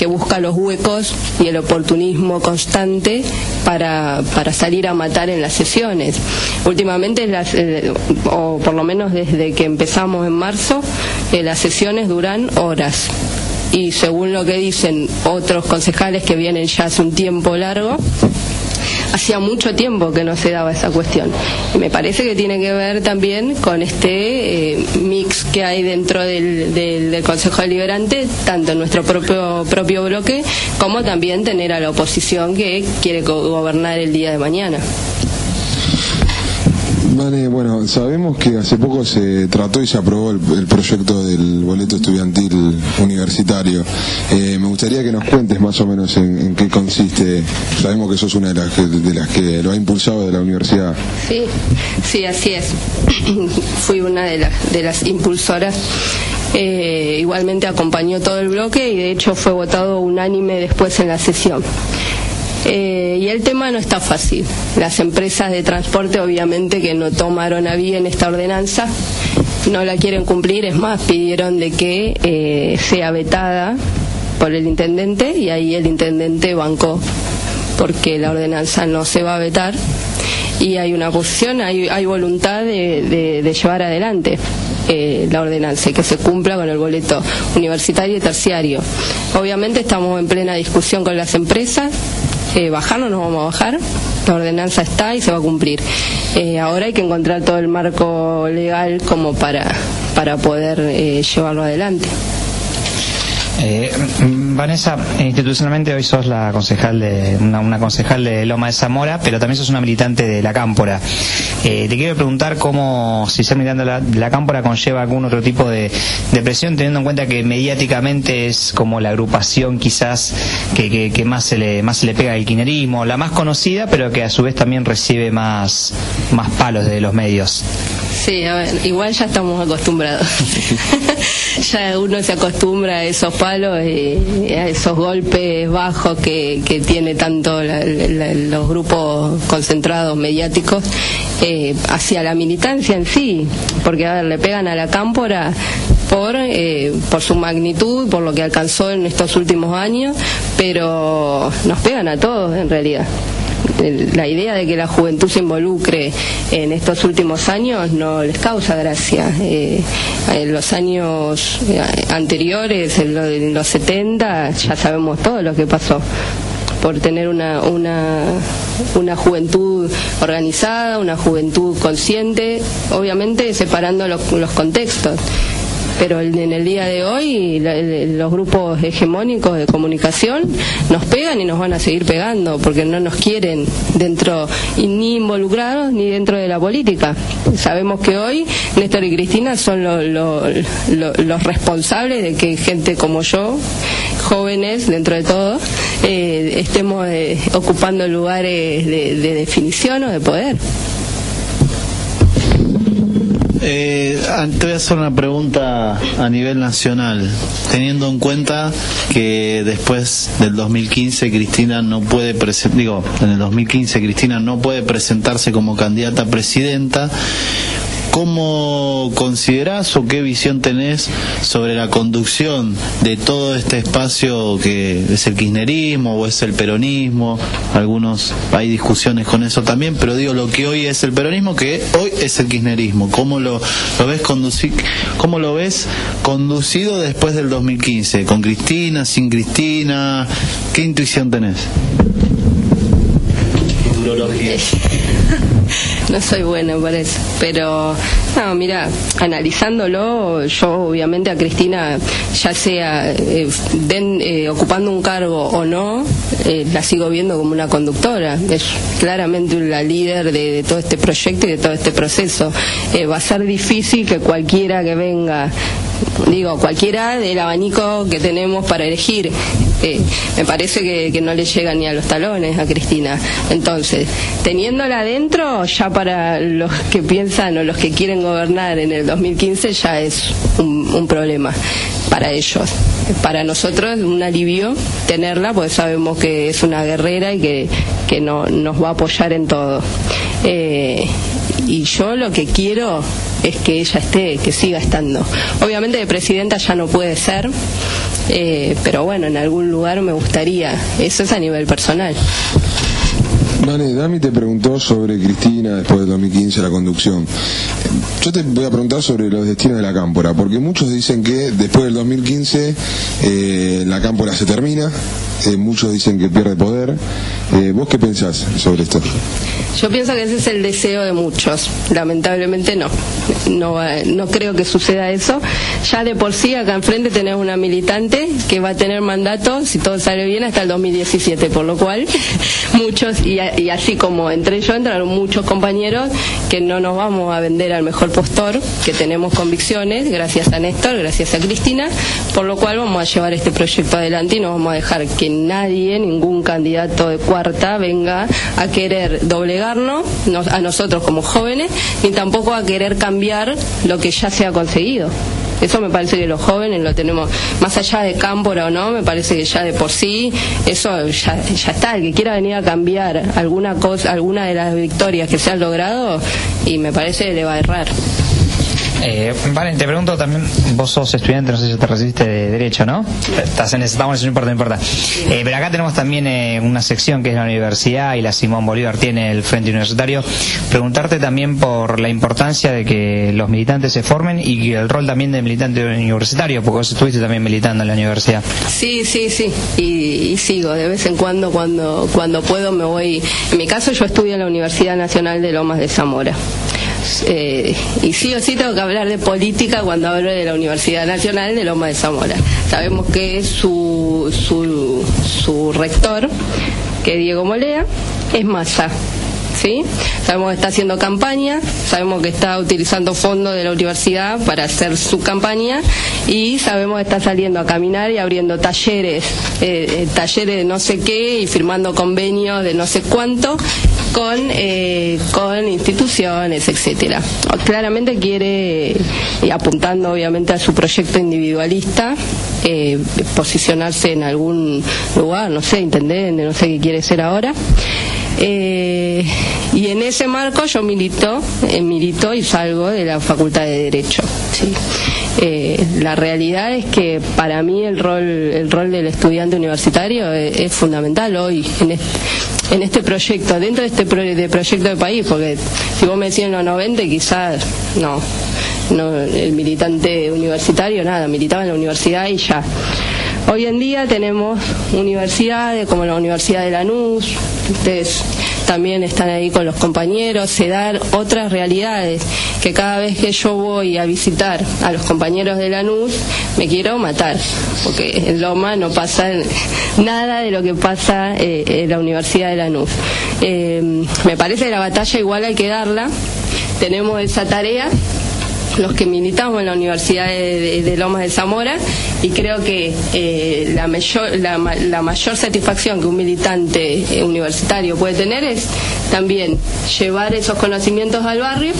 que busca los huecos y el oportunismo constante para, para salir a matar en las sesiones. Últimamente, las, eh, o por lo menos desde que empezamos en marzo, eh, las sesiones duran horas y según lo que dicen otros concejales que vienen ya hace un tiempo largo, hacía mucho tiempo que no se daba esa cuestión. Y me parece que tiene que ver también con este eh, mix que hay dentro del, del, Consejo Deliberante, tanto en nuestro propio, propio bloque, como también tener a la oposición que quiere gobernar el día de mañana. Bueno, sabemos que hace poco se trató y se aprobó el, proyecto del boleto estudiantil universitario. Eh, me gustaría que nos cuentes más o menos en, en, qué consiste. Sabemos que sos una de las que, de las que lo ha impulsado de la universidad. Sí, sí, así es. Fui una de, la, de las impulsoras. Eh, igualmente acompañó todo el bloque y de hecho fue votado unánime después en la sesión. Eh, y el tema no está fácil. Las empresas de transporte obviamente que no tomaron a bien esta ordenanza, no la quieren cumplir, es más, pidieron de que eh, sea vetada por el intendente y ahí el intendente bancó porque la ordenanza no se va a vetar y hay una posición, hay, hay voluntad de, de, llevar adelante eh, la ordenanza y que se cumpla con el boleto universitario y terciario. Obviamente estamos en plena discusión con las empresas, eh, bajar no nos vamos a bajar, la ordenanza está y se va a cumplir. Eh, ahora hay que encontrar todo el marco legal como para, para poder eh, llevarlo adelante. Vanessa, institucionalmente hoy sos la concejal de una, una, concejal de Loma de Zamora, pero también sos una militante de la Cámpora. Eh, te quiero preguntar cómo, si ser militante de la, la Cámpora conlleva algún otro tipo de, de, presión, teniendo en cuenta que mediáticamente es como la agrupación quizás que, que, más se le más se le pega al kirchnerismo, la más conocida, pero que a su vez también recibe más, más palos de los medios. Sí, a ver, igual ya estamos acostumbrados. ya uno se acostumbra a esos palos y a esos golpes bajos que, que tiene tanto la, la, los grupos concentrados mediáticos eh, hacia la militancia en sí, porque a ver, le pegan a la cámpora por, eh, por su magnitud, por lo que alcanzó en estos últimos años, pero nos pegan a todos en realidad la idea de que la juventud se involucre en estos últimos años no les causa gracia. Eh, en los años anteriores, en, lo, en los 70, ya sabemos todo lo que pasó por tener una, una, una juventud organizada, una juventud consciente, obviamente separando los, los contextos pero en el día de hoy los grupos hegemónicos de comunicación nos pegan y nos van a seguir pegando porque no nos quieren dentro ni involucrados ni dentro de la política. Sabemos que hoy Néstor y Cristina son lo, lo, lo, los responsables de que gente como yo, jóvenes dentro de todo, eh, estemos eh, ocupando lugares de definición o de poder. Eh, te voy a hacer una pregunta a nivel nacional, teniendo en cuenta que después del 2015 Cristina no puede digo, en el 2015 Cristina no puede presentarse como candidata a presidenta. ¿Cómo considerás o qué visión tenés sobre la conducción de todo este espacio que es el kirchnerismo o es el peronismo? Algunos hay discusiones con eso también, pero digo lo que hoy es el peronismo, que hoy es el kirchnerismo. ¿Cómo lo, lo ves conducir, cómo lo ves conducido después del 2015? ¿Con Cristina, sin Cristina? ¿Qué intuición tenés? Futurología. no soy buena para eso. Pero, no, mira, analizándolo, yo obviamente a Cristina, ya sea eh, den, eh, ocupando un cargo o no, eh, la sigo viendo como una conductora. Es claramente la líder de, de todo este proyecto y de todo este proceso. va a ser difícil que cualquiera que venga digo, cualquiera del abanico que tenemos para elegir. Eh, me parece que, que, no le llega ni a los talones a Cristina. Entonces, teniéndola adentro, ya para los que piensan o los que quieren gobernar en el 2015 ya es un, problema para ellos. Para nosotros es un alivio tenerla, porque sabemos que es una guerrera y que, que no, nos va a apoyar en todo. Eh, y yo lo que quiero es que ella esté, que siga estando. Obviamente de presidenta ya no puede ser, eh, pero bueno, en algún lugar me gustaría. Eso es a nivel personal. Dami te preguntó sobre Cristina después del 2015, la conducción. Yo te voy a preguntar sobre los destinos de la cámpora, porque muchos dicen que después del 2015 eh, la cámpora se termina, eh, muchos dicen que pierde poder. Eh, ¿Vos qué pensás sobre esto? Yo pienso que ese es el deseo de muchos. Lamentablemente no. No, no creo que suceda eso. Ya de por sí acá enfrente tenemos una militante que va a tener mandato, si todo sale bien, hasta el 2017, por lo cual muchos, y, y así como entre ellos entraron muchos compañeros que no nos vamos a vender al mejor postor, que tenemos convicciones, gracias a Néstor, gracias a Cristina, por lo cual vamos a llevar este proyecto adelante y no vamos a dejar que nadie, ningún candidato de cuarta venga a querer doblegarnos a nosotros como jóvenes, ni tampoco a querer cambiar lo que ya se ha conseguido. Eso me parece que los jóvenes lo tenemos, más allá de Cámpora o no, me parece que ya de por sí, eso ya, ya está. El que quiera venir a cambiar alguna cosa, alguna de las victorias que se han logrado, y me parece que le va a errar. Eh, vale, te pregunto también, vos sos estudiante, no sé si te recibiste de Derecho, ¿no? Estás en en eso, no importa, no importa. Eh, pero acá tenemos también eh, una sección que es la universidad y la Simón Bolívar tiene el Frente Universitario. Preguntarte también por la importancia de que los militantes se formen y el rol también de militante universitario, porque vos estuviste también militando en la universidad. Sí, sí, sí, y, y sigo, de vez en cuando, cuando, cuando puedo me voy. En mi caso yo estudio en la Universidad Nacional de Lomas de Zamora. Eh, y sí o sí tengo que hablar de política cuando hablo de la Universidad Nacional de Loma de Zamora. Sabemos que su, su, su rector, que Diego Molea, es Massa. ¿Sí? Sabemos que está haciendo campaña, sabemos que está utilizando fondos de la universidad para hacer su campaña y sabemos que está saliendo a caminar y abriendo talleres, eh, eh, talleres de no sé qué y firmando convenios de no sé cuánto con, eh, con instituciones, etcétera. Claramente quiere, apuntando obviamente a su proyecto individualista, eh, posicionarse en algún lugar, no sé, intendente, no sé qué quiere ser ahora. Eh, y en ese marco yo milito, milito y salgo de la Facultad de Derecho. ¿sí? la realidad es que para mí el rol, el rol del estudiante universitario es, fundamental hoy en este, en este proyecto, dentro de este de proyecto de país, porque si vos me decís en los 90 quizás no, no, el militante universitario nada, militaba en la universidad y ya. Hoy en día tenemos universidades como la Universidad de Lanús, ustedes también están ahí con los compañeros, se dan otras realidades que cada vez que yo voy a visitar a los compañeros de Lanús me quiero matar, porque en Loma no pasa nada de lo que pasa eh, en la Universidad de Lanús. Eh, me parece que la batalla igual hay que darla, tenemos esa tarea los que militamos en la Universidad de, Lomas de Zamora y creo que eh, la, mayor, la, mayor satisfacción que un militante eh, universitario puede tener es también llevar esos conocimientos al barrio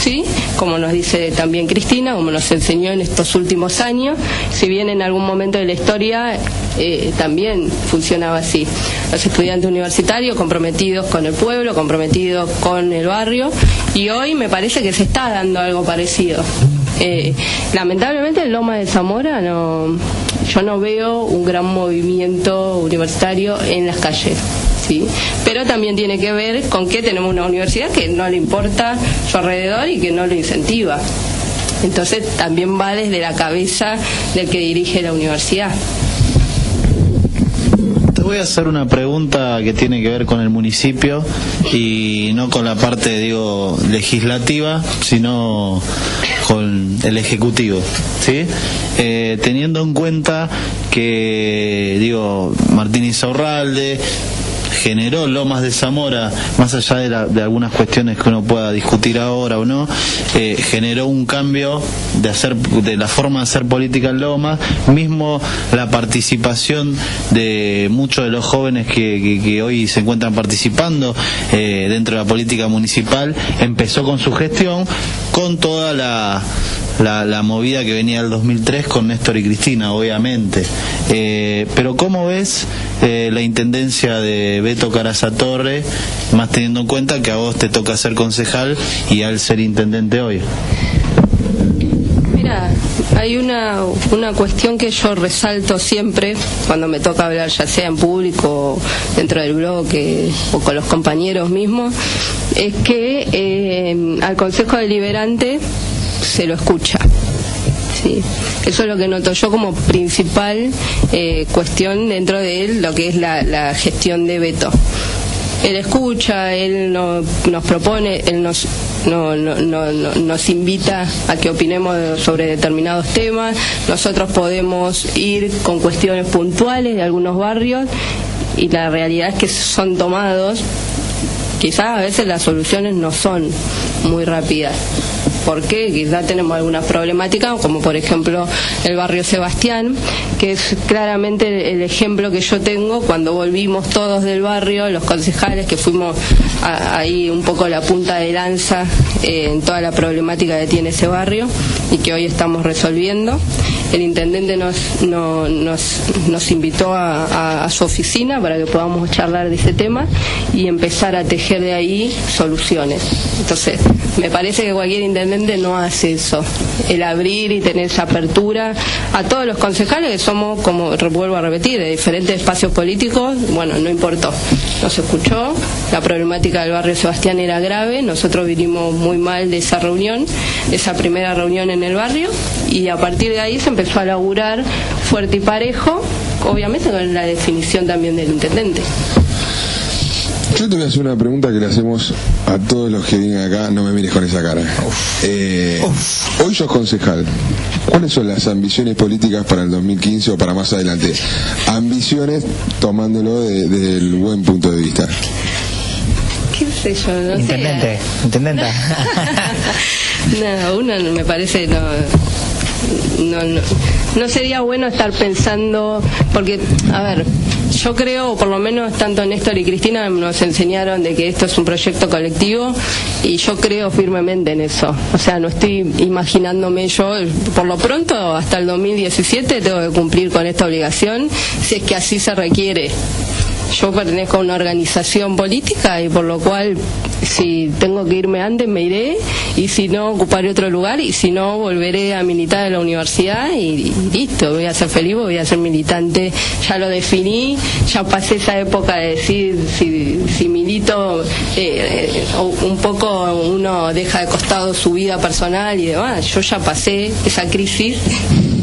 ¿sí? como nos dice también Cristina, como nos enseñó en estos últimos años, si bien en algún momento de la historia eh, también funcionaba así. Los estudiantes universitarios comprometidos con el pueblo, comprometidos con el barrio, y hoy me parece que se está dando algo parecido. Eh, lamentablemente en Loma de Zamora no, yo no veo un gran movimiento universitario en las calles pero también tiene que ver con que tenemos una universidad que no le importa su alrededor y que no lo incentiva. Entonces también va desde la cabeza del que dirige la universidad. Te voy a hacer una pregunta que tiene que ver con el municipio y no con la parte, digo, legislativa, sino con el ejecutivo, ¿sí? Eh, teniendo en cuenta que, digo, Martín Izorralde generó Lomas de Zamora, más allá de, la- de algunas cuestiones que uno pueda discutir ahora o no, eh, generó un cambio de hacer de la forma de hacer política en Lomas, mismo la participación de muchos de los jóvenes que, que- hoy se encuentran participando eh, dentro de la política municipal, empezó con su gestión, con toda la, la, la movida que venía del 2003 con Néstor y Cristina, obviamente. Eh, pero ¿cómo ves eh, la intendencia de Beto Caraza Torre, más teniendo en cuenta que a vos te toca ser concejal y al ser intendente hoy? Mira, hay una, una cuestión que yo resalto siempre cuando me toca hablar, ya sea en público, dentro del bloque o con los compañeros mismos, es que eh, al Consejo Deliberante se lo escucha. Sí, eso es lo que noto yo como principal eh, cuestión dentro de él, lo que es la, gestión de Beto. Él escucha, él no- nos propone, él nos, no- no- no- no- nos invita a que opinemos sobre determinados temas. Nosotros podemos ir con cuestiones puntuales de algunos barrios y la realidad es que son tomados. Quizás a veces las soluciones no son muy rápidas. ¿Por qué? Quizás tenemos algunas problemáticas, como por ejemplo el barrio Sebastián, que es claramente el ejemplo que yo tengo cuando volvimos todos del barrio, los concejales que fuimos a- ahí un poco la punta de lanza eh, en toda la problemática que tiene ese barrio y que hoy estamos resolviendo. El intendente nos, no- nos, nos invitó a su oficina para que podamos charlar de ese tema y empezar a tejer de ahí soluciones. Entonces, me parece que cualquier intendente no hace eso, el abrir y tener esa apertura a todos los concejales que somos, como vuelvo a repetir, de diferentes espacios políticos, bueno, no importó, nos escuchó, la problemática del barrio Sebastián era grave, nosotros vinimos muy mal de esa reunión, de esa primera reunión en el barrio, y a partir de ahí se empezó a laburar fuerte y parejo, obviamente con la definición también del intendente. Yo te voy a hacer una pregunta que le hacemos a todos los que vienen acá. No me mires con esa cara. Eh, hoy sos concejal. ¿Cuáles son las ambiciones políticas para el 2015 o para más adelante? Ambiciones tomándolo de- desde el buen punto de vista. ¿Qué sé yo? No sé. Intendente, intendenta. No, uno no- me parece no, no, no, no sería bueno estar pensando, porque, a ver, yo creo, por lo menos tanto Néstor y Cristina nos enseñaron de que esto es un proyecto colectivo y yo creo firmemente en eso. O sea, no estoy imaginándome yo, por lo pronto, hasta el 2017 tengo que cumplir con esta obligación, si es que así se requiere. Yo pertenezco a una organización política y por lo cual si tengo que irme antes me iré. Y si no ocuparé otro lugar y si no volveré a militar en la universidad y, listo, voy a ser feliz, voy a ser militante, ya lo definí, ya pasé esa época de decir si, si milito, eh, un poco uno deja de costado su vida personal y demás, yo ya pasé esa crisis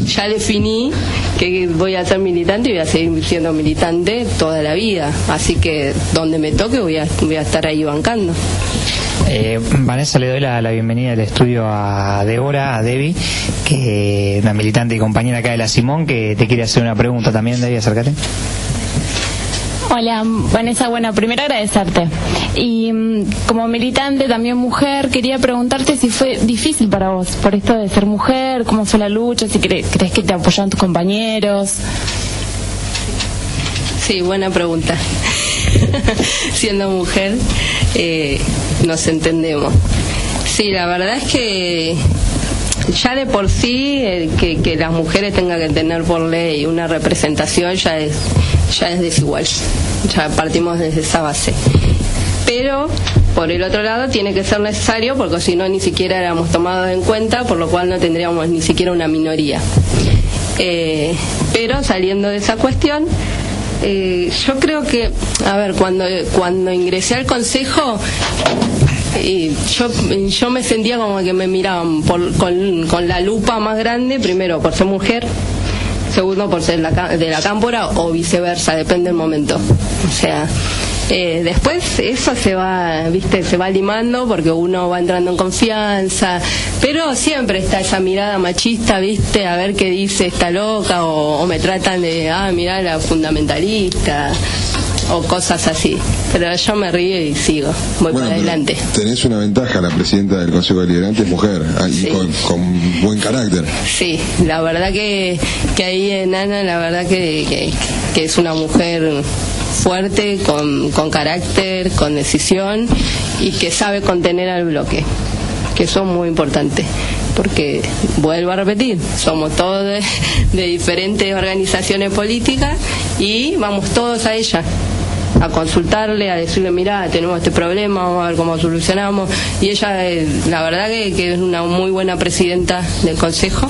ya definí que voy a ser militante y voy a seguir siendo militante toda la vida. Así que donde me toque voy a, voy a estar ahí bancando. Eh, Vanessa, le doy la, la bienvenida al estudio a Débora, a Debbie, que una militante y compañera acá de la Simón, que te quiere hacer una pregunta también, Debbie, acércate. Hola, Vanessa. Bueno, primero agradecerte. Y mm, como militante, también mujer, quería preguntarte si fue difícil para vos por esto de ser mujer, cómo fue la lucha, si cre- crees que te apoyaron tus compañeros. Sí, buena pregunta. Siendo mujer, eh, nos entendemos. Sí, la verdad es que ya de por sí eh, que, que las mujeres tengan que tener por ley una representación ya es ya es desigual. Ya partimos desde esa base. Pero por el otro lado tiene que ser necesario porque si no ni siquiera éramos tomados en cuenta, por lo cual no tendríamos ni siquiera una minoría. Eh, pero saliendo de esa cuestión, eh, yo creo que, a ver, cuando, cuando ingresé al consejo, y yo, yo me sentía como que me miraban por- con, con la lupa más grande, primero por ser mujer, segundo por ser de la cámpora o viceversa, depende del momento. O sea, eh, después eso se va, viste, se va limando porque uno va entrando en confianza, pero siempre está esa mirada machista, viste, a ver qué dice esta loca o, o me tratan de, ah, mirá la fundamentalista. O cosas así. Pero yo me río y sigo, voy Bueno, para adelante. Tenés una ventaja, la presidenta del Consejo Deliberante es mujer ah, y Sí. con, con buen carácter. Sí, la verdad que, que ahí en Ana, la verdad que, que, que es una mujer fuerte, con, con carácter, con decisión y que sabe contener al bloque, que eso es muy importante. Porque, vuelvo a repetir, somos todos de, de diferentes organizaciones políticas y vamos todos a ella a consultarle, a decirle, mira, tenemos este problema, vamos a ver cómo solucionamos. Y ella, eh, la verdad que, es una muy buena presidenta del Consejo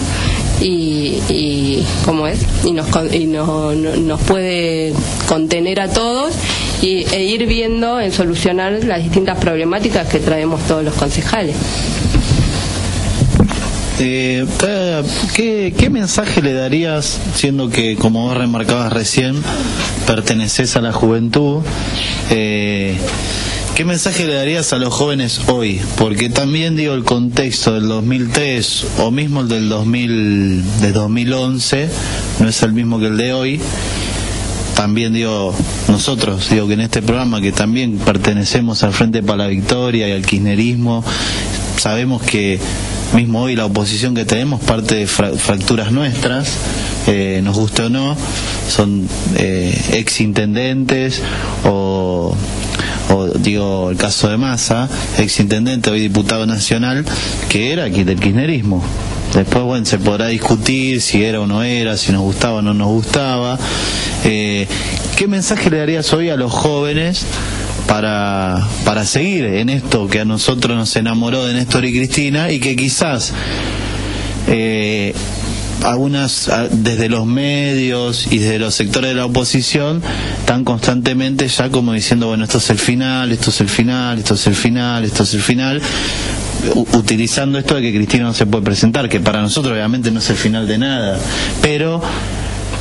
y, y como es, y, nos, y no- no- nos puede contener a todos y, e ir viendo en solucionar las distintas problemáticas que traemos todos los concejales. Eh, ¿qué, qué mensaje le darías, siendo que, como vos remarcabas recién, perteneces a la juventud? eh, ¿Qué mensaje le darías a los jóvenes hoy? Porque también digo el contexto del 2003 o mismo el del 2000, de 2011 no es el mismo que el de hoy. También digo nosotros, digo que en este programa que también pertenecemos al Frente para la Victoria y al kirchnerismo, sabemos que mismo hoy la oposición que tenemos parte de fra- fracturas nuestras, eh, nos guste o no, son eh, ex intendentes o, o digo el caso de Massa, ex intendente, hoy diputado nacional, que era aquí del kirchnerismo. Después, bueno, se podrá discutir si era o no era, si nos gustaba o no nos gustaba. Eh, ¿Qué mensaje le darías hoy a los jóvenes para, para seguir en esto que a nosotros nos enamoró de Néstor y Cristina y que quizás eh, algunas a- desde los medios y desde los sectores de la oposición están constantemente ya como diciendo bueno esto es el final, esto es el final, esto es el final, esto es el final utilizando esto de que Cristina no se puede presentar, que para nosotros obviamente no es el final de nada, pero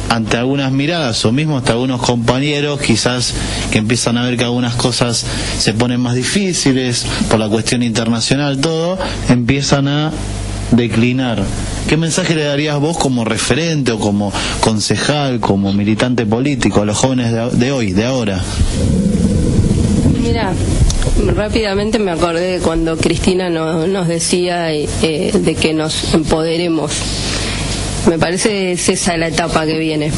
ante algunas miradas o mismo hasta algunos compañeros quizás que empiezan a ver que algunas cosas se ponen más difíciles por la cuestión internacional todo empiezan a declinar ¿qué mensaje le darías vos como referente o como concejal como militante político a los jóvenes de, de hoy de ahora Mira, rápidamente me acordé de cuando Cristina no- nos decía eh, de que nos empoderemos. Me parece es esa la etapa que viene.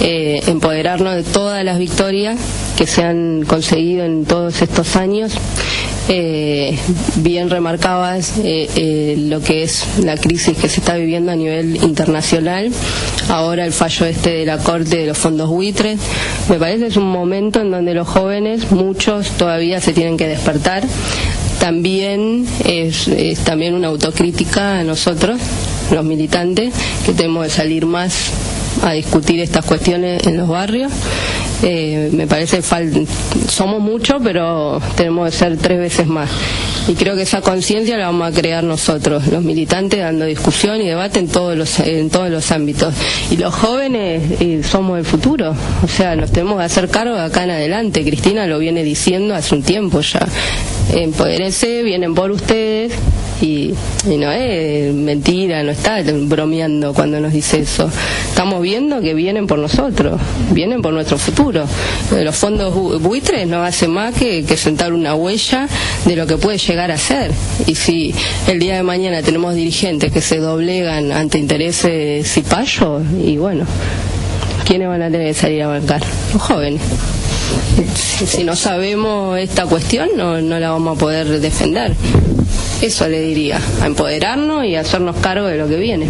Eh, empoderarnos de todas las victorias que se han conseguido en todos estos años. Eh, bien remarcabas eh, eh, lo que es la crisis que se está viviendo a nivel internacional. Ahora el fallo este de la Corte de los fondos buitres. Me parece es un momento en donde los jóvenes, muchos todavía se tienen que despertar. También es, es también una autocrítica a nosotros, los militantes, que tenemos que salir más a discutir estas cuestiones en los barrios. Eh, me parece fal somos muchos, pero tenemos que ser tres veces más. Y creo que esa conciencia la vamos a crear nosotros, los militantes, dando discusión y debate en todos los, en todos los ámbitos. Y los jóvenes eh, somos el futuro, o sea, nos tenemos que hacer cargo de acá en adelante. Cristina lo viene diciendo hace un tiempo ya. Empodérense, vienen por ustedes y, y no es mentira, no está bromeando cuando nos dice eso. Estamos viendo que vienen por nosotros, vienen por nuestro futuro. Eh, Los fondos bu- buitres no hacen más que, que sentar una huella de lo que puede llegar a ser. Y si el día de mañana tenemos dirigentes que se doblegan ante intereses cipayos, y bueno, ¿quiénes van a tener que salir a bancar? Los jóvenes. Si, no sabemos esta cuestión, no, no la vamos a poder defender. Eso le diría, a empoderarnos y a hacernos cargo de lo que viene.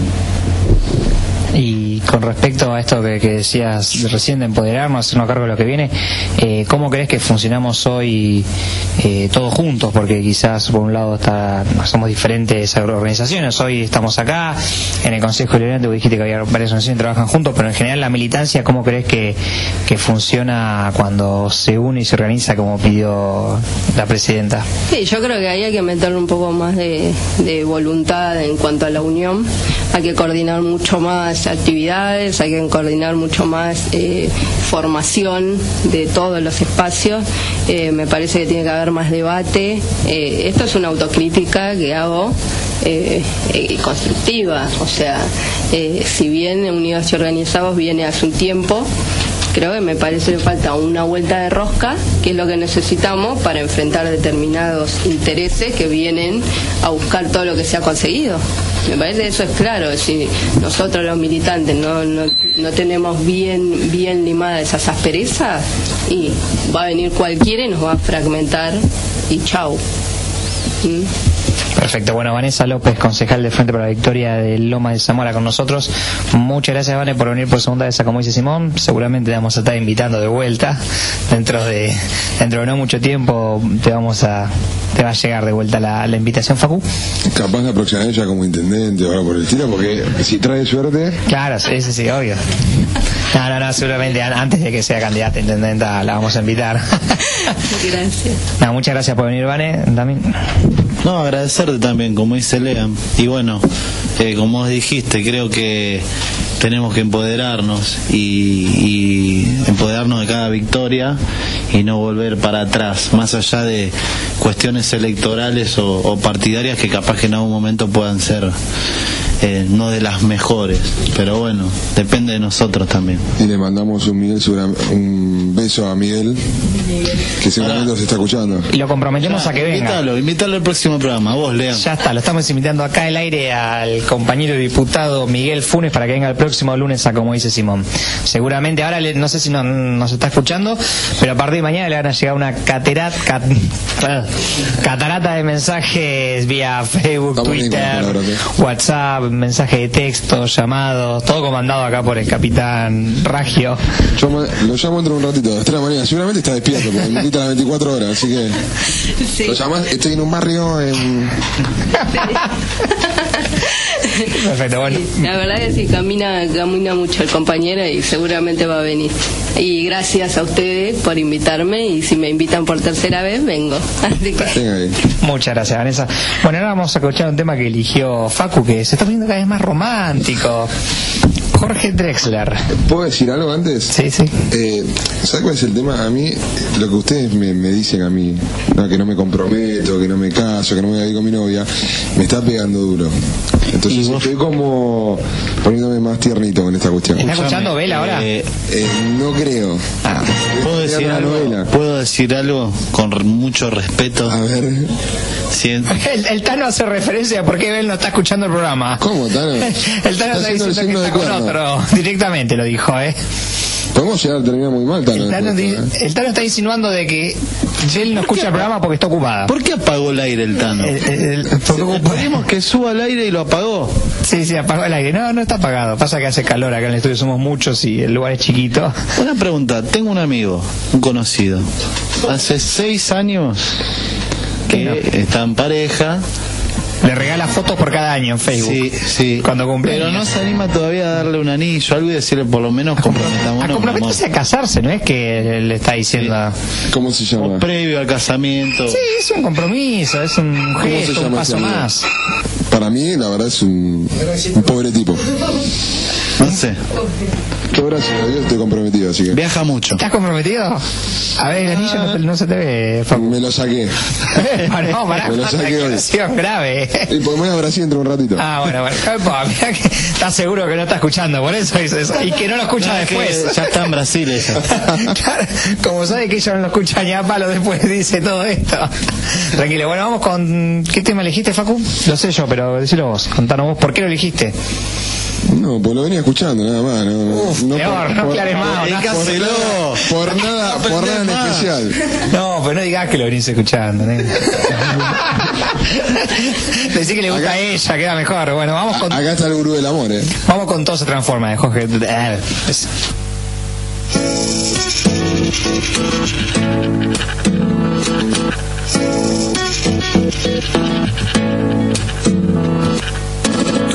Y con respecto a esto que, que decías recién de empoderarnos, hacernos cargo de lo que viene, eh, ¿cómo crees que funcionamos hoy eh, todos juntos? Porque quizás por un lado está, somos diferentes organizaciones, hoy estamos acá, en el Consejo Deliberante, vos dijiste que había varias organizaciones que trabajan juntos, pero en general la militancia, ¿cómo crees que, que funciona cuando se une y se organiza como pidió la presidenta? Sí, yo creo que ahí hay que meterle un poco más de voluntad en cuanto a la unión. Hay que coordinar mucho más actividades, hay que coordinar mucho más eh, formación de todos los espacios. Eh, me parece que tiene que haber más debate. Eh, esto es una autocrítica que hago constructiva. O sea, si bien Unidos y Organizados viene hace un tiempo, Creo que me parece que falta una vuelta de rosca, que es lo que necesitamos para enfrentar determinados intereses que vienen a buscar todo lo que se ha conseguido. Me parece que eso es claro, si nosotros los militantes no, no, no tenemos bien, bien limadas esas asperezas, y va a venir cualquiera y nos va a fragmentar y chau. ¿Mm? Perfecto. Bueno, Vanessa López, concejal de Frente para la Victoria de Loma de Zamora con nosotros. Muchas gracias, Vanessa, por venir por segunda vez a Como dice Simón. Seguramente te vamos a estar invitando de vuelta. Dentro de dentro de no mucho tiempo te vamos a te va a llegar de vuelta la, la invitación, Facu. Capaz la próxima vez ya como intendente o algo por el estilo, porque si trae suerte. Claro, sí, sí, sí, obvio. No, no, no, seguramente an- antes de que sea candidata a intendenta la vamos a invitar. Gracias. No, muchas gracias por venir, Vane. También. No, agradecerte también, como dice Lea. Y bueno, eh, como vos dijiste, creo que tenemos que empoderarnos y, y empoderarnos de cada victoria y no volver para atrás, más allá de cuestiones electorales o, o partidarias que capaz que en algún momento puedan ser eh, no de las mejores. Pero bueno, depende de nosotros también. Y le mandamos un, Miguel, un beso a Miguel, que seguramente nos está escuchando. Y lo comprometemos a que venga. Invítalo, invítalo al próximo programa, vos, Lea. Ya está, lo estamos invitando acá al aire al compañero diputado Miguel Funes para que venga el próximo lunes a como dice Simón. Seguramente ahora le- no sé si no- nos está escuchando, pero a partir de mañana le van a llegar una caterat, cat- catarata de mensajes vía Facebook, Twitter. WhatsApp, mensajes de texto, llamados, todo comandado acá por el capitán Ragio. Yo lo llamo dentro de un ratito, a las 3 de la mañana. Seguramente está despierto, porque me invita a las 24 horas, así que. Sí. Lo llamás, estoy en un barrio en. Perfecto, bueno. Sí, la verdad que sí, camina, camina mucho el compañero y seguramente va a venir. Y gracias a ustedes por invitarme y si me invitan por tercera vez, vengo. Así que. Muchas gracias, Vanessa. Bueno, ahora vamos a escuchar un tema que eligió Facu, que se está poniendo cada vez más romántico. Jorge Drexler. ¿Puedo decir algo antes? Sí, sí. Eh, ¿Sabes cuál es el tema? A mí, lo que ustedes me, me dicen a mí, no, que no me comprometo, que no me caso, que no me voy a ir con mi novia, me está pegando duro. Entonces estoy como poniéndome más tiernito con esta cuestión. ¿Está escuchando Bel ahora? Eh, Eh, no creo. Ah. ¿Puedo decir, algo, novela. ¿Puedo decir algo con mucho respeto? A ver, Si en- El, el Tano hace referencia a por qué Bel no está escuchando el programa. ¿cómo, Tano? El Tano está haciendo diciendo que de está con. Directamente lo dijo, ¿eh? Podemos llegar a terminar muy mal, Tano. El Tano, después, di- ¿eh? el Tano está insinuando de que él no escucha el programa porque está ocupada. ¿Por qué apagó el aire el Tano? El- el- el- porque- Pedimos que suba al aire y lo apagó. Sí, sí, apagó el aire. No, no está apagado. Pasa que hace calor acá en el estudio, somos muchos y el lugar es chiquito. Una pregunta, tengo un amigo, un conocido, hace seis años que está en pareja. Le regala fotos por cada año en Facebook. Sí, sí. Cuando cumple Pero no se anima todavía a darle un anillo, algo y decirle por lo menos A comprometámonos. comprometerse a casarse, ¿no es que le está diciendo? ¿Cómo se llama? O previo al casamiento. Sí, es un compromiso, es un gesto, un paso más. Para mí, la verdad, es un, un pobre tipo. No sé, Yo, gracias a Dios, estoy comprometido, así que. viaja mucho. ¿Estás comprometido? A ver, el anillo no, te- no se te ve, Facu. Me lo saqué. Ah, no, pará, Me lo saqué hoy. grave. Y pues me voy a Brasil dentro de un ratito. Ah, bueno, bueno. Epa, mirá que estás seguro que no está escuchando, por eso hizo eso. Y que no lo escucha No, es que después. ya está en Brasil ella. Claro, como sabe que ella no lo escucha ni a palo después dice todo esto. Tranquilo, bueno, vamos con... ¿Qué tema elegiste, Facu? Lo sé yo, pero decilo vos. Contanos vos, ¿por qué lo elegiste? No, pues lo venía escuchando, nada más. No, no, Uf, no peor, más, no. Dedícaselo. Por nada, por nada en especial. No, pero no digas que lo venís escuchando. ¿eh? Decí que le gusta a ella, queda mejor. Bueno, vamos con, Acá está el gurú del amor, eh. vamos con Todo se transforma de Jorge. Eh, es-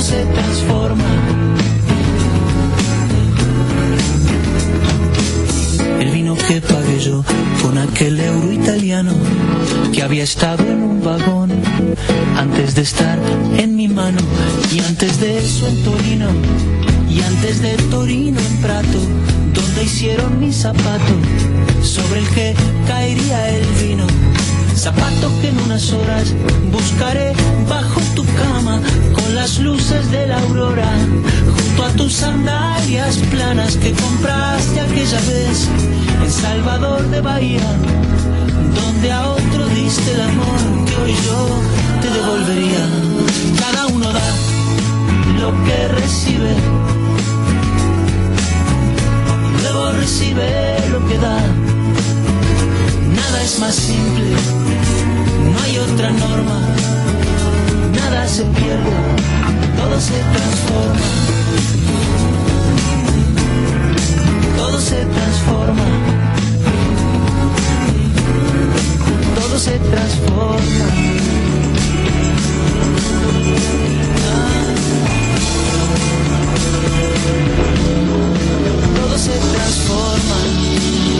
Se transforma. El vino que pagué yo con aquel euro italiano que había estado en un vagón antes de estar en mi mano y antes de eso en Torino y antes de Torino en Prato donde hicieron mi zapato sobre el que caería el vino zapato que en unas horas buscaré bajo tu cama con las luces de la aurora junto a tus sandalias planas que compraste aquella vez en Salvador de Bahía donde a otro diste el amor que hoy yo te devolvería. Cada uno da lo que recibe luego recibe lo que da nada es más simple, no hay otra norma, nada se pierde, todo se transforma, todo se transforma, todo se transforma. Todo se transforma.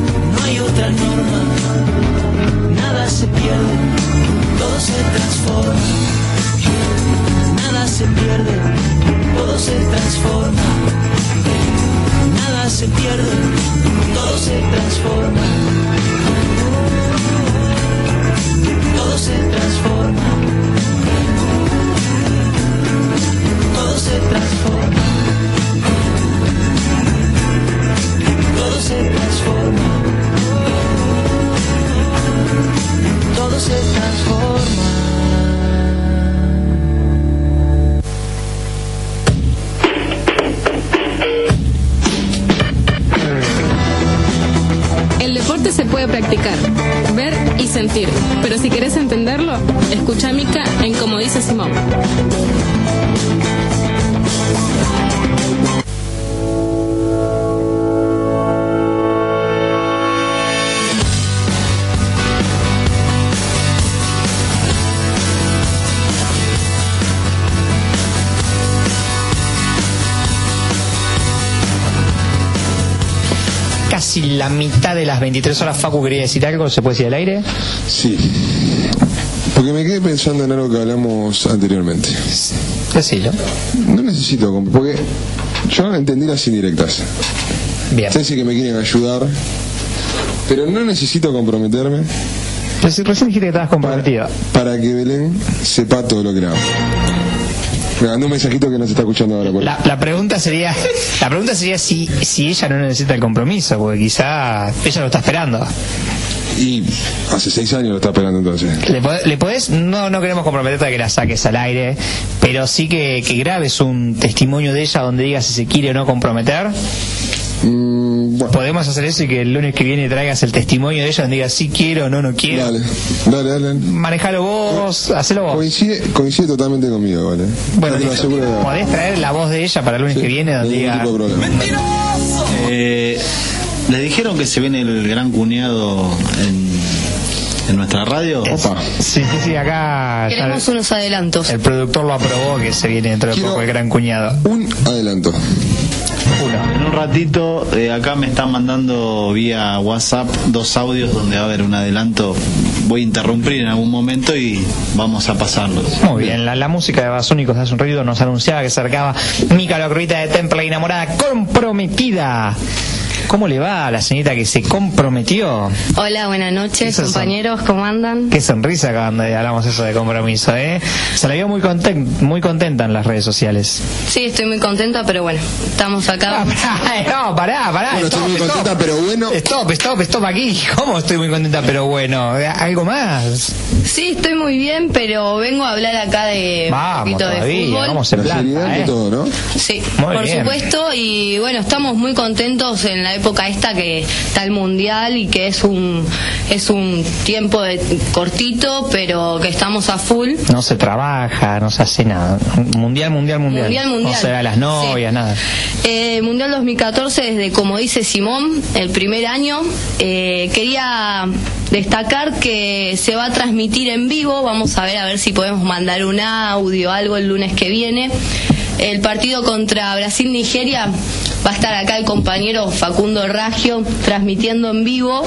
hay otra norma nada se pierde todo se transforma nada se pierde, todo se transforma. Nada se pierde, todo se transforma. 23 horas, Facu, quería decir algo, ¿se puede decir al aire? Sí. Porque me quedé pensando en algo que hablamos anteriormente. Decilo. No necesito, porque yo entendí las indirectas. Bien. Sí que me quieren ayudar, pero no necesito comprometerme Reci- Recién dijiste que estabas comprometido. para que Belén sepa todo lo que hago. Me mandó un mensajito que no se está escuchando ahora. Por La, la pregunta sería, la pregunta sería si, si ella no necesita el compromiso, porque quizá ella lo está esperando. Y hace seis años lo está esperando entonces. ¿Le, pod- le podés? No, no queremos comprometerte a que la saques al aire, pero sí que, que grabes un testimonio de ella donde diga si se quiere o no comprometer. Mm, bueno, Podemos hacer eso y que el lunes que viene traigas el testimonio de ella donde diga si quiero o no, no quiero. dale, dale, dale. Manejalo vos, hacelo vos. Coincide, coincide totalmente conmigo, ¿vale? Bueno, listo. podés traer la voz de ella para el lunes Sí, que viene donde diga tipo de problema. Eh, ¿Le dijeron que se viene el gran cuñado en, en nuestra radio? Opa. Sí, sí, sí, acá Queremos unos adelantos. el productor lo aprobó que se viene dentro de Quiero- poco el gran cuñado. Un adelanto. En un ratito, eh, acá me están mandando vía WhatsApp dos audios donde va a haber un adelanto. Voy a interrumpir en algún momento y vamos a pasarlos. Muy bien, la, la música de Basónicos de hace un ruido nos anunciaba que se acercaba Mica la Crudita de Temple enamorada comprometida ¿Cómo le va a la señorita que se comprometió? Hola, buenas noches, son- compañeros, ¿cómo andan? Qué sonrisa cuando hablamos eso de compromiso, ¿eh? Se la vio muy, conten- muy contenta en las redes sociales. Sí, estoy muy contenta, pero bueno, estamos acá. No, pará, pará. Bueno, estoy stop, muy stop. contenta, pero bueno. Stop, stop, stop aquí. ¿Cómo estoy muy contenta, pero bueno? ¿Algo más? Sí, estoy muy bien, pero vengo a hablar acá de un Vamos poquito de fútbol. vamos en planta, ¿eh? todo, ¿no? Sí, Muy por bien. supuesto, y bueno, estamos muy contentos en la época esta que está el mundial y que es un es un tiempo de- cortito, pero que estamos a full. No se trabaja, no se hace nada. Mundial, mundial, mundial. Mundial, mundial. No se ve a las novias, Sí. nada. Eh, mundial 2014, desde como dice Simón, el primer año, eh, quería destacar que se va a transmitir en vivo. Vamos a ver a ver si podemos mandar un audio, algo el lunes que viene. El partido contra Brasil-Nigeria va a estar acá el compañero Facundo Raggio transmitiendo en vivo.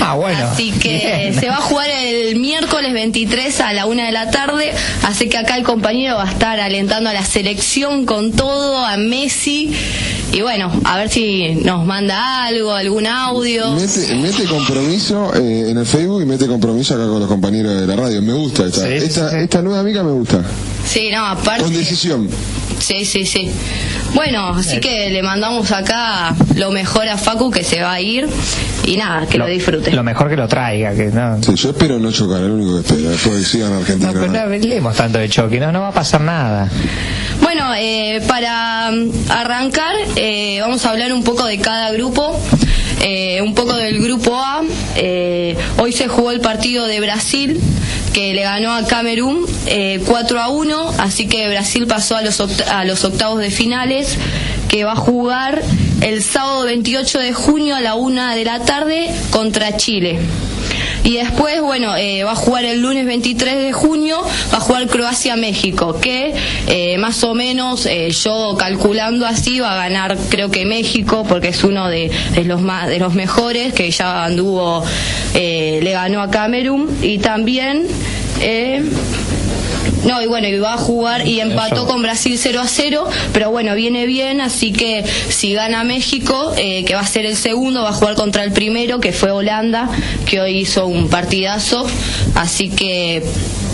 Ah, bueno. Así que Bien. se va a jugar el miércoles 23 a la una de la tarde. Así que acá el compañero va a estar alentando a la selección con todo, a Messi. Y bueno, a ver si nos manda algo, algún audio. Mete, mete compromiso eh, en el Facebook y mete compromiso acá con los compañeros de la radio. Me gusta esta. Sí, esta, sí. esta nueva amiga me gusta. Sí, no, aparte. Con decisión. Sí, sí, sí. Bueno, así que le mandamos acá lo mejor a Facu que se va a ir. Y nada, que lo, disfrute. Lo mejor que lo traiga, que no. Sí, yo espero no chocar, es lo único que espero. Después que sigan Argentina. No, pero no hablemos tanto de choque, no, no va a pasar nada. Bueno, eh, para mm, arrancar, eh, vamos a hablar un poco de cada grupo. Eh, un poco del grupo A. Eh, hoy se jugó el partido de Brasil, que le ganó a Camerún eh, 4 a 1. Así que Brasil pasó a los, a los octavos de finales, que va a jugar el sábado 28 de junio a la 1 de la tarde contra Chile. Y después, bueno, eh, va a jugar el lunes 23 de junio, va a jugar Croacia-México, que eh, más o menos eh, yo calculando así va a ganar creo que México, porque es uno de, de los más de los mejores, que ya anduvo, le ganó a Camerún, y también... no, y bueno, y va a jugar y empató con Brasil 0 a 0, pero bueno, viene bien, así que si gana México, eh, que va a ser el segundo, va a jugar contra el primero, que fue Holanda, que hoy hizo un partidazo, así que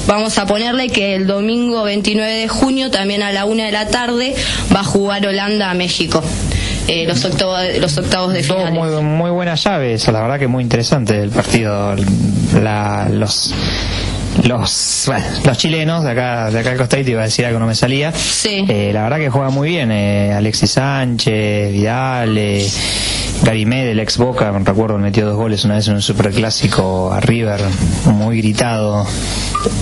vamos a ponerle que el domingo 29 de junio, también a la una de la tarde, va a jugar Holanda a México, eh, los, octavos, los octavos de Dos finales. muy, muy buenas llaves, la verdad que muy interesante el partido. La, los los bueno, los chilenos de acá de acá al costadito iba a decir algo no me salía Sí. Eh, la verdad que juega muy bien eh, Alexis Sánchez Vidal eh, Gary Medel ex Boca recuerdo metió dos goles una vez en un superclásico a River muy gritado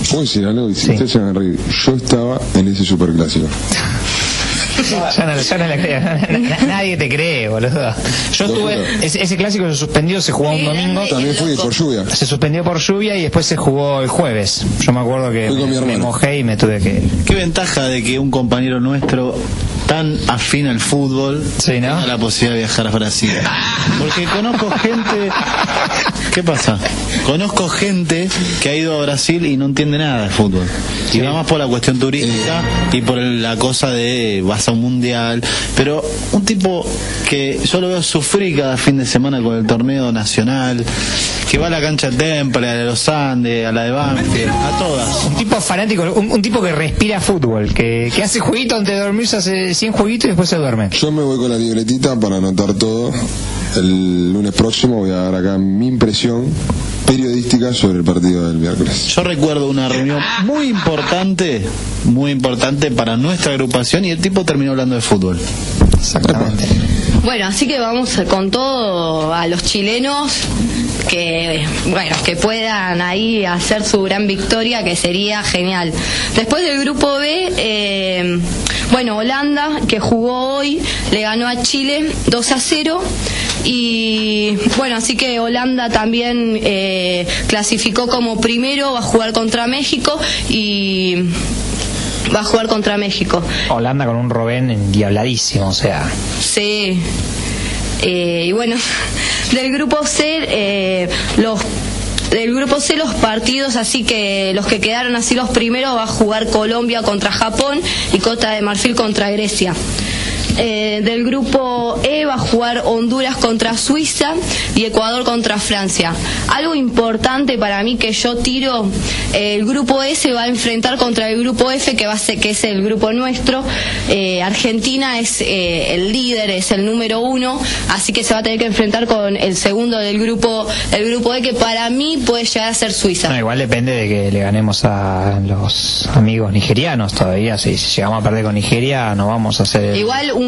¿Puedo decir algo? Y si ustedes se van a reír, yo estaba en ese superclásico. Ya no- ya no le creo. Na- Nadie te cree, boludo. Yo estuve. Ese, ese clásico se suspendió, se jugó un domingo. También fui por lluvia. Se suspendió por lluvia y después se jugó el jueves. Yo me acuerdo que me, mojé y me tuve que. Qué ventaja de que un compañero nuestro tan afín al fútbol Sí, ¿no? tenga la posibilidad de viajar a Brasil. Porque conozco gente. ¿Qué pasa? Conozco gente que ha ido a Brasil y no entiende nada de fútbol. Y va más por la cuestión turística y por la cosa de vas a un mundial. Pero un tipo que yo lo veo sufrir cada fin de semana con el torneo nacional, que va a la cancha de Temple, a la de los Andes, a la de Banfield, a todas. Un tipo fanático, un, un tipo que respira fútbol, que, que hace jueguito antes de dormirse, hace 100 jueguitos y después se duerme. Yo me voy con la libretita para anotar todo. El lunes próximo voy a dar acá mi impresión periodística sobre el partido del miércoles. Yo recuerdo una reunión muy importante, muy importante para nuestra agrupación y el tipo terminó hablando de fútbol. Exactamente. Bueno, así que vamos con todo a los chilenos que bueno que puedan ahí hacer su gran victoria que sería genial. Después del grupo B, eh, bueno Holanda que jugó hoy le ganó a Chile 2 a 0 y bueno así que Holanda también eh, clasificó como primero va a jugar contra México y va a jugar contra México. Holanda con un Robén endiabladísimo, o sea. Sí. Eh, y bueno, del grupo C, eh, los del grupo C los partidos, así que los que quedaron así los primeros va a jugar Colombia contra Japón y Costa de Marfil contra Grecia. Eh, del grupo E va a jugar Honduras contra Suiza y Ecuador contra Francia. Algo importante para mí que yo tiro, eh, el grupo E se va a enfrentar contra el grupo F, que va a ser, que es el grupo nuestro. Eh, Argentina es eh, el líder, es el número uno, así que se va a tener que enfrentar con el segundo del grupo, el grupo E, que para mí puede llegar a ser Suiza. No, igual depende de que le ganemos a los amigos nigerianos todavía. Si, si llegamos a perder con Nigeria, no vamos a hacer. Igual un,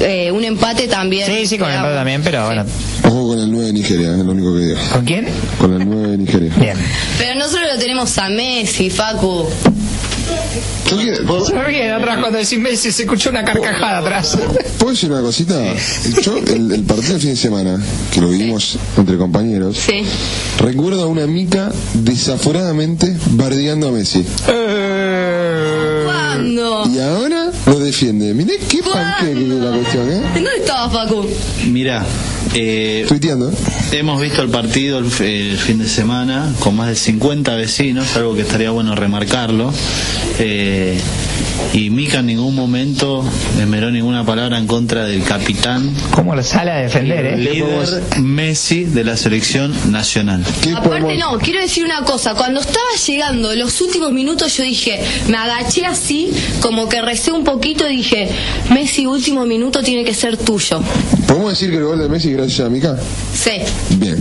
eh, un empate también. Sí, sí, con el empate también, pero bueno. Ojo con el 9 de Nigeria, es lo único que digo. ¿Con quién? Con el 9 de Nigeria. Bien. Pero nosotros lo tenemos a Messi, Facu. Se ríen atrás cuando decís Messi, se escuchó una carcajada atrás. ¿Puedo decir una cosita? Yo, el, el partido del fin de semana, que lo vivimos entre compañeros, Sí. recuerdo a una mica desaforadamente bardeando a Messi. ¿Cuándo? Y ahora lo defiende. Mirá qué panqueque es la cuestión, ¿eh? ¿Dónde estaba Facu? Mira, eh, Tuiteando. hemos visto el partido el, el fin de semana con más de 50 vecinos, algo que estaría bueno remarcarlo. Eh, y Mica en ningún momento esmeró ninguna palabra en contra del capitán, ¿Cómo lo sale a defender, eh? líder Messi de la selección nacional. ¿Qué Aparte no, quiero decir una cosa, cuando estaba llegando los últimos minutos yo dije, me agaché así, como que recé un poquito y dije, Messi último minuto tiene que ser tuyo. ¿Podemos decir que el gol de Messi gracias a Mica? Sí. Bien,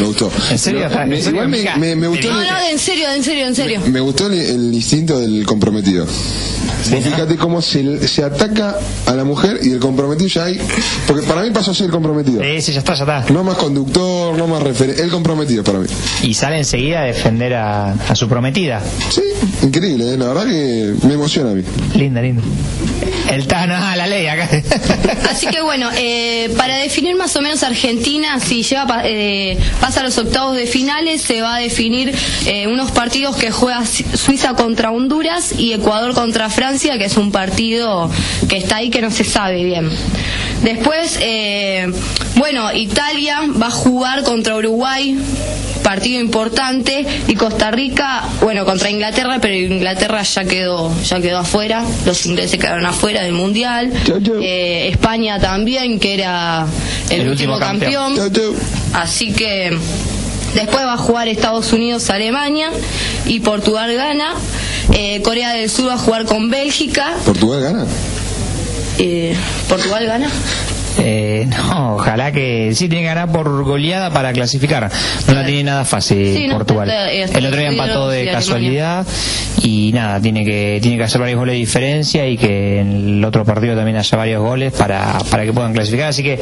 me gustó. ¿En serio? Pero, me- ¿En serio, igual me, Mica? me- me gustó, No, no, en serio, en serio, en serio. me gustó el, el instinto del comprometido. Vos fíjate cómo se, se ataca a la mujer y el comprometido ya hay. Porque para mí pasó a ser el comprometido. Sí, sí, ya está, ya está. No más conductor, no más referente. El comprometido para mí. Y sale enseguida a defender a, a su prometida. Sí, increíble, ¿eh? la verdad que me emociona a mí. Linda, linda. El Tano, ah, la ley acá. Así que bueno, eh, para definir más o menos Argentina, si lleva eh, pasa a los octavos de finales, se va a definir eh, unos partidos que juega Su- Suiza contra Honduras y Ecuador contra Francia, que es un partido que está ahí que no se sabe bien. Después, eh, bueno, Italia va a jugar contra Uruguay, partido importante, y Costa Rica, bueno, contra Inglaterra, pero Inglaterra ya quedó, ya quedó afuera, los ingleses quedaron afuera del Mundial, Eh, España también, que era el, El último, último campeón. Así que después va a jugar Estados Unidos, Alemania y Portugal gana. Eh, Corea del Sur va a jugar con Bélgica. ¿Portugal gana? Eh, Portugal gana. Eh, no, ojalá que sí tiene que ganar por goleada para clasificar. No la tiene nada fácil Sí, no, Portugal. está- está El otro día empató de casualidad y nada, tiene que tiene que hacer varios goles de diferencia y que en el otro partido también haya varios goles para, para que puedan clasificar. Así que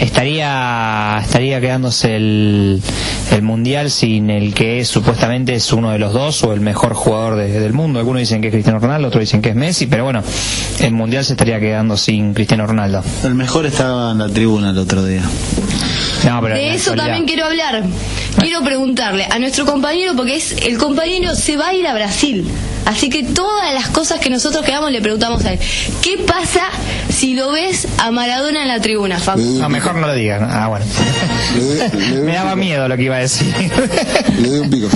estaría estaría quedándose el, el mundial sin el que es supuestamente es uno de los dos o el mejor jugador de- del mundo. Algunos dicen que es Cristiano Ronaldo, otros dicen que es Messi, pero bueno, el mundial se estaría quedando sin Cristiano Ronaldo. El mejor estaba en la tribuna el otro día. No, pero en De eso actualidad- también quiero hablar. Quiero preguntarle a nuestro compañero, porque es el compañero se va a ir a Brasil. Así que todas las cosas que nosotros quedamos le preguntamos a él. ¿Qué pasa si lo ves a Maradona en la tribuna, Facu? No, mejor no lo digan. Ah, bueno. Le le Me daba pico. miedo lo que iba a decir. Le doy un pico.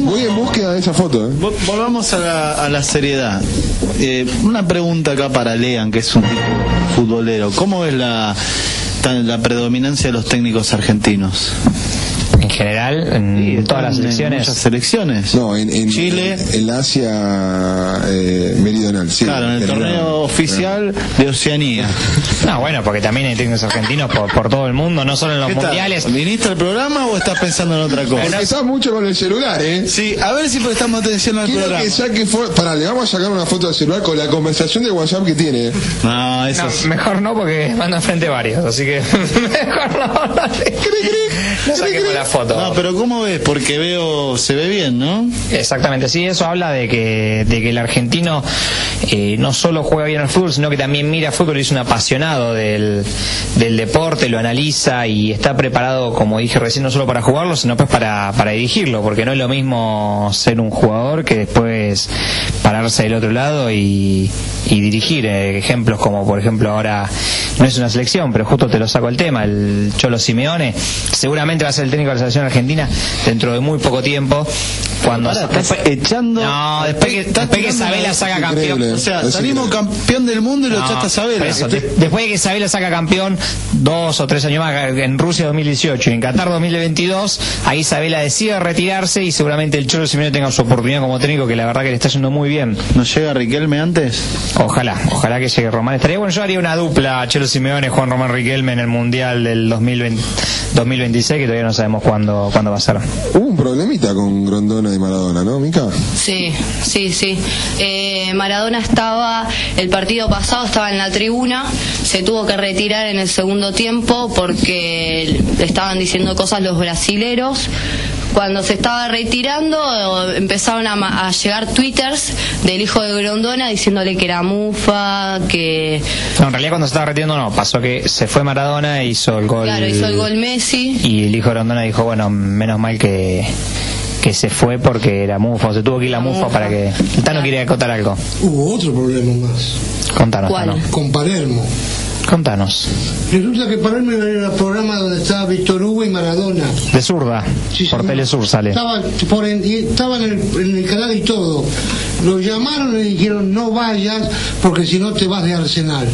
Voy en búsqueda de esa foto, ¿eh? Vol- Volvamos a la, a la seriedad. Eh, una pregunta acá para Lean, que es un futbolero. ¿Cómo es la predominancia de los técnicos argentinos? En general, en todas las En selecciones. Muchas selecciones. No, en, en Chile. En Asia eh, meridional, sí. claro, en el torneo oficial de Oceanía. No, bueno, porque también hay técnicos argentinos por, por todo el mundo, no solo en los ¿Qué tal? mundiales. ¿Viniste al programa o estás pensando en otra cosa? Porque estás mucho con el celular, ¿eh? Sí, a ver si prestamos atención al Quiero programa. que saque. Pará, le vamos a sacar una foto del celular con la conversación de WhatsApp que tiene. ¿eh? No, eso No, es- mejor no, porque mandan frente varios, así que mejor no. No, no saquemos la foto. No, pero ¿cómo ves? Porque veo, se ve bien, ¿no? Exactamente, sí, eso habla de que, de que el argentino eh, no solo juega bien al fútbol, sino que también mira fútbol y es un apasionado del, del deporte, lo analiza y está preparado, como dije recién, no solo para jugarlo, sino pues para, para dirigirlo, porque no es lo mismo ser un jugador que después pararse del otro lado y, y dirigir. Eh, ejemplos como, por ejemplo, ahora no es una selección, pero justo te lo saco el tema, el Cholo Simeone, seguramente va a ser el técnico de la selección argentina dentro de muy poco tiempo, Cuando estás echando. no, después que, después que Sabela saca campeón. O sea, Es salimos increíble. campeón del mundo y lo No, echaste a Sabela. por eso, de- después de que Sabela saca campeón dos o tres años más en Rusia 2018 y en Qatar 2022, ahí Sabela decide retirarse y seguramente el Cholo Simeone tenga su oportunidad como técnico, que la verdad que le está yendo muy bien. ¿No llega Riquelme antes? Ojalá, ojalá que llegue Román. Estaría bueno, yo haría una dupla Chelo Simeone, Juan Román Riquelme en el Mundial del 2020, 2026, que todavía no sabemos cuándo, cuándo va a ser. Hubo un problemita con Grondona y Maradona, ¿no, Mica? Sí, sí, sí. Eh, Maradona estaba, el partido pasado estaba en la tribuna, se tuvo que retirar en el segundo tiempo porque le estaban diciendo cosas los brasileros. Cuando se estaba retirando empezaron a, llegar twitters del hijo de Grondona diciéndole que era mufa, que No, en realidad cuando se estaba retirando no, pasó que se fue Maradona, hizo el gol. claro hizo el gol Messi. Y el hijo de Rondona dijo, bueno, menos mal que, que se fue porque era mufa, o se tuvo que ir la mufa para que... El Tano quiere acotar algo. Hubo otro problema más, Contanos, ¿Cuál? Tano. con Palermo. Contanos. Resulta que Palermo era el programa donde estaba Víctor Hugo y Maradona. De zurda, Sí, por. Telesur sale. Estaba, por en, estaba en, el, en el canal y todo. Lo llamaron y le dijeron no vayas porque si no te vas de Arsenal.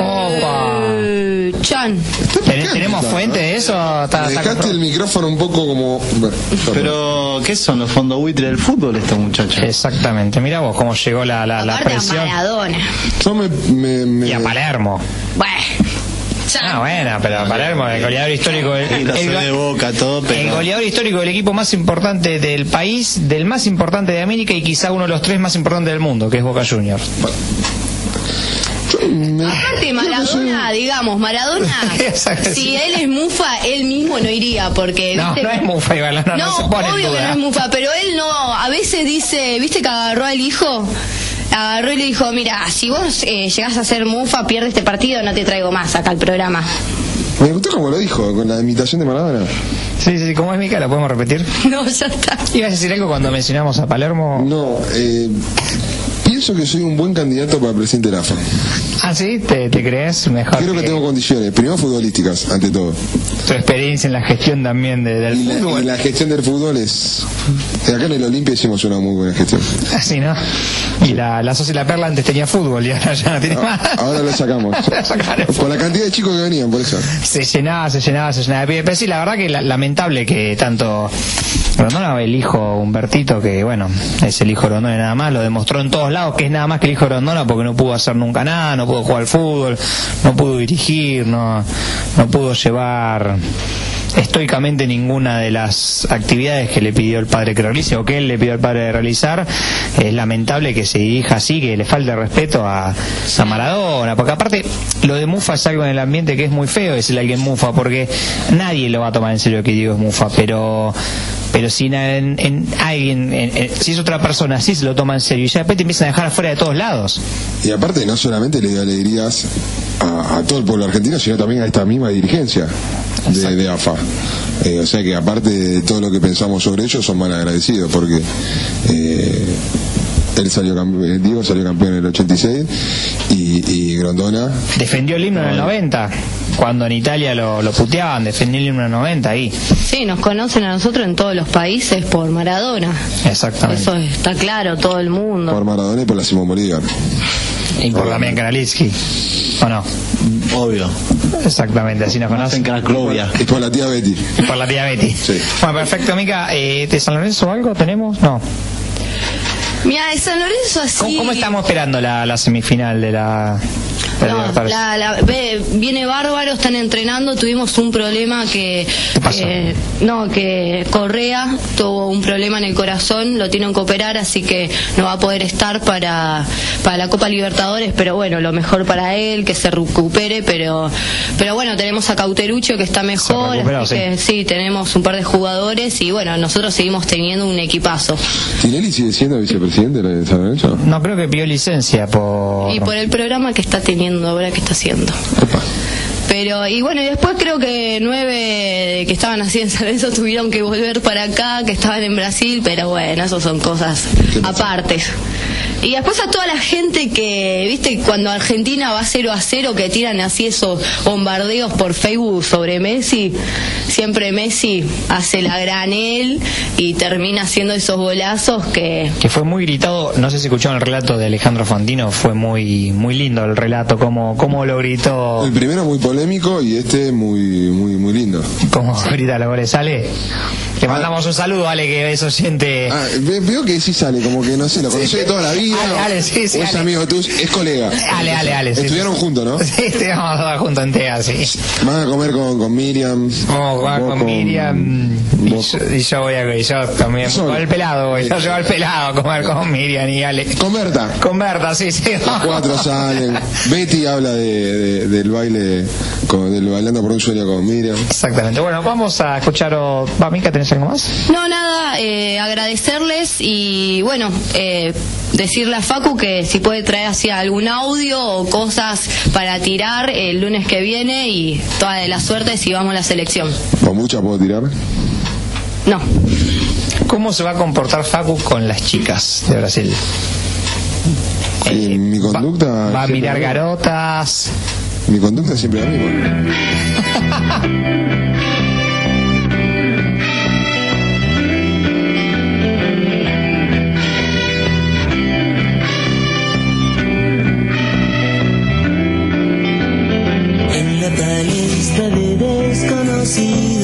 Opa. Eh, Chan. ¿Ten- ¿Tenemos fuente de eso? Está- está dejaste el micrófono un poco como... bueno, perdón. Pero, ¿qué son los fondos buitre del fútbol estos muchachos? Exactamente, mira vos cómo llegó la, la, la Aparte a presión. Maradona. Yo me... me, me- Y a Palermo. Bueno. Chan. Ah, bueno, pero Palermo, el goleador histórico. El, Y la el- de boca, todo, el pero. goleador histórico del equipo más importante del país, del más importante de América y quizá uno de los tres más importantes del mundo, que es Boca Juniors. Aparte Maradona, digamos, Maradona, Exacto, sí. si él es mufa, él mismo no iría, porque No, ¿viste? no es mufa, igual, no, no, No, se pone en obvio que no es mufa, pero él no, a veces dice, ¿viste que agarró al hijo? Agarró y le dijo, mira, si vos eh, llegás a ser mufa, pierdes este partido, no te traigo más acá al programa. me gustó como lo dijo, con la imitación de Maradona. Sí, sí, ¿cómo es Mica? ¿Lo podemos repetir? No, ya está. ¿Ibas a decir algo cuando mencionamos a Palermo? No, eh, pienso que soy un buen candidato para presidente de la AFA. Ah, sí, ¿te, te crees mejor? Creo que tengo condiciones, primero futbolísticas, ante todo. Tu experiencia en la gestión también de- del Y la, fútbol. y la gestión del fútbol es... Acá en el Olimpia hicimos una muy buena gestión. Así, ¿no? Y la, la Socia la Perla antes tenía fútbol y ahora ya no tiene más. Ahora lo sacamos. Con la cantidad de chicos que venían, por eso. Se llenaba, se llenaba, se llenaba. Pero sí, la verdad que la- lamentable que tanto Rondona, el hijo Humbertito, que bueno, es el hijo de Rondona y nada más, lo demostró en todos lados que es nada más que el hijo de Rondona porque no pudo hacer nunca nada, no pudo jugar al fútbol, no pudo dirigir, no, no pudo llevar estoicamente ninguna de las actividades que le pidió el padre que realice o que él le pidió al padre de realizar. Es lamentable que se dirija así, que le falte respeto a, a Maradona, porque aparte lo de Mufa es algo en el ambiente que es muy feo decirle a alguien Mufa, porque nadie lo va a tomar en serio que Diego es Mufa, pero pero si en, en alguien, en- en- si es otra persona, sí se lo toma en serio y ya después te empiezan a dejar afuera de todos lados. Y aparte, no solamente le dio alegrías a, a todo el pueblo argentino, sino también a esta misma dirigencia de, de AFA. Eh, o sea que aparte de todo lo que pensamos sobre ellos, son mal agradecidos porque eh, él salió campe- eh, Diego salió campeón en el 86 y, y Grondona Defendió el himno en el 90, cuando en Italia lo, lo puteaban, defendió el himno en el 90 ahí. Sí, nos conocen a nosotros en todos los países por Maradona. Exactamente. Eso está claro, todo el mundo. por Maradona y por la Simón Bolívar. Y por Damián Kanalitsky. ¿O no? Obvio. Exactamente, así nos En conocen. Y por la tía Betty. Y por la tía Betty. Sí. Bueno, perfecto, Mica. Eh, ¿De San Lorenzo algo tenemos? No. Mira, de San Lorenzo así... ¿Cómo, cómo estamos esperando la, la semifinal de la, de No, la- la- ve- viene bárbaro, están entrenando. Tuvimos un problema que, ¿Qué pasó? que- no, que Correa tuvo un problema en el corazón, lo tienen que operar, así que no va a poder estar para, para la Copa Libertadores. Pero bueno, lo mejor para él, que se recupere. Pero, pero bueno, tenemos a Cauterucho que está mejor, así sí. que sí, tenemos un par de jugadores y bueno, nosotros seguimos teniendo un equipazo. ¿Tinelli sigue siendo vicepresidente de San Lorenzo? No creo que pidió licencia por... Y por el programa que está teniendo ahora, que está haciendo. Opa. Pero, y bueno, y después creo que nueve que estaban así en San Lorenzo tuvieron que volver para acá, que estaban en Brasil, pero bueno, eso son cosas ¿Qué pasó? aparte. Y después a toda la gente que, viste, cuando Argentina va 0 a 0, que tiran así esos bombardeos por Facebook sobre Messi, siempre Messi hace la granel y termina haciendo esos golazos que... Que fue muy gritado, no sé si escucharon el relato de Alejandro Fantino, fue muy muy lindo el relato, cómo, cómo lo gritó. El primero muy polémico y este muy muy muy lindo. ¿Cómo grita la goles? ¿Sale? Le mandamos un saludo, Ale, que eso siente... Ah, ve- veo que sí sale, como que no sé, lo conocí de toda la vida. Ale, Ale, sí, sí, o es Ale. amigo tuyo, es colega. Ale, Ale, Ale. sí. Estudiaron juntos, ¿no? Sí, estudiamos todos juntos en TEA, sí. Van a comer con, con Miriam. Vamos a con Miriam y yo, y yo voy a y yo también con el pelado voy, yo llevo al pelado a comer con Miriam y Ale Con Berta. con Berta sí sí Los cuatro salen. Betty habla de, de- del baile, con, del bailando por un sueño con Miriam. exactamente bueno vamos a escuchar o... va Mica tenés algo más No, nada, eh, agradecerles y bueno, eh, decirle a Facu que si puede traer así algún audio o cosas para tirar el lunes que viene y toda de la suerte si vamos a la selección. ¿Con mucha puedo tirar? No. ¿cómo se va a comportar Facu con las chicas de Brasil? Y mi conducta. va a mirar garotas Mi conducta es siempre la misma. see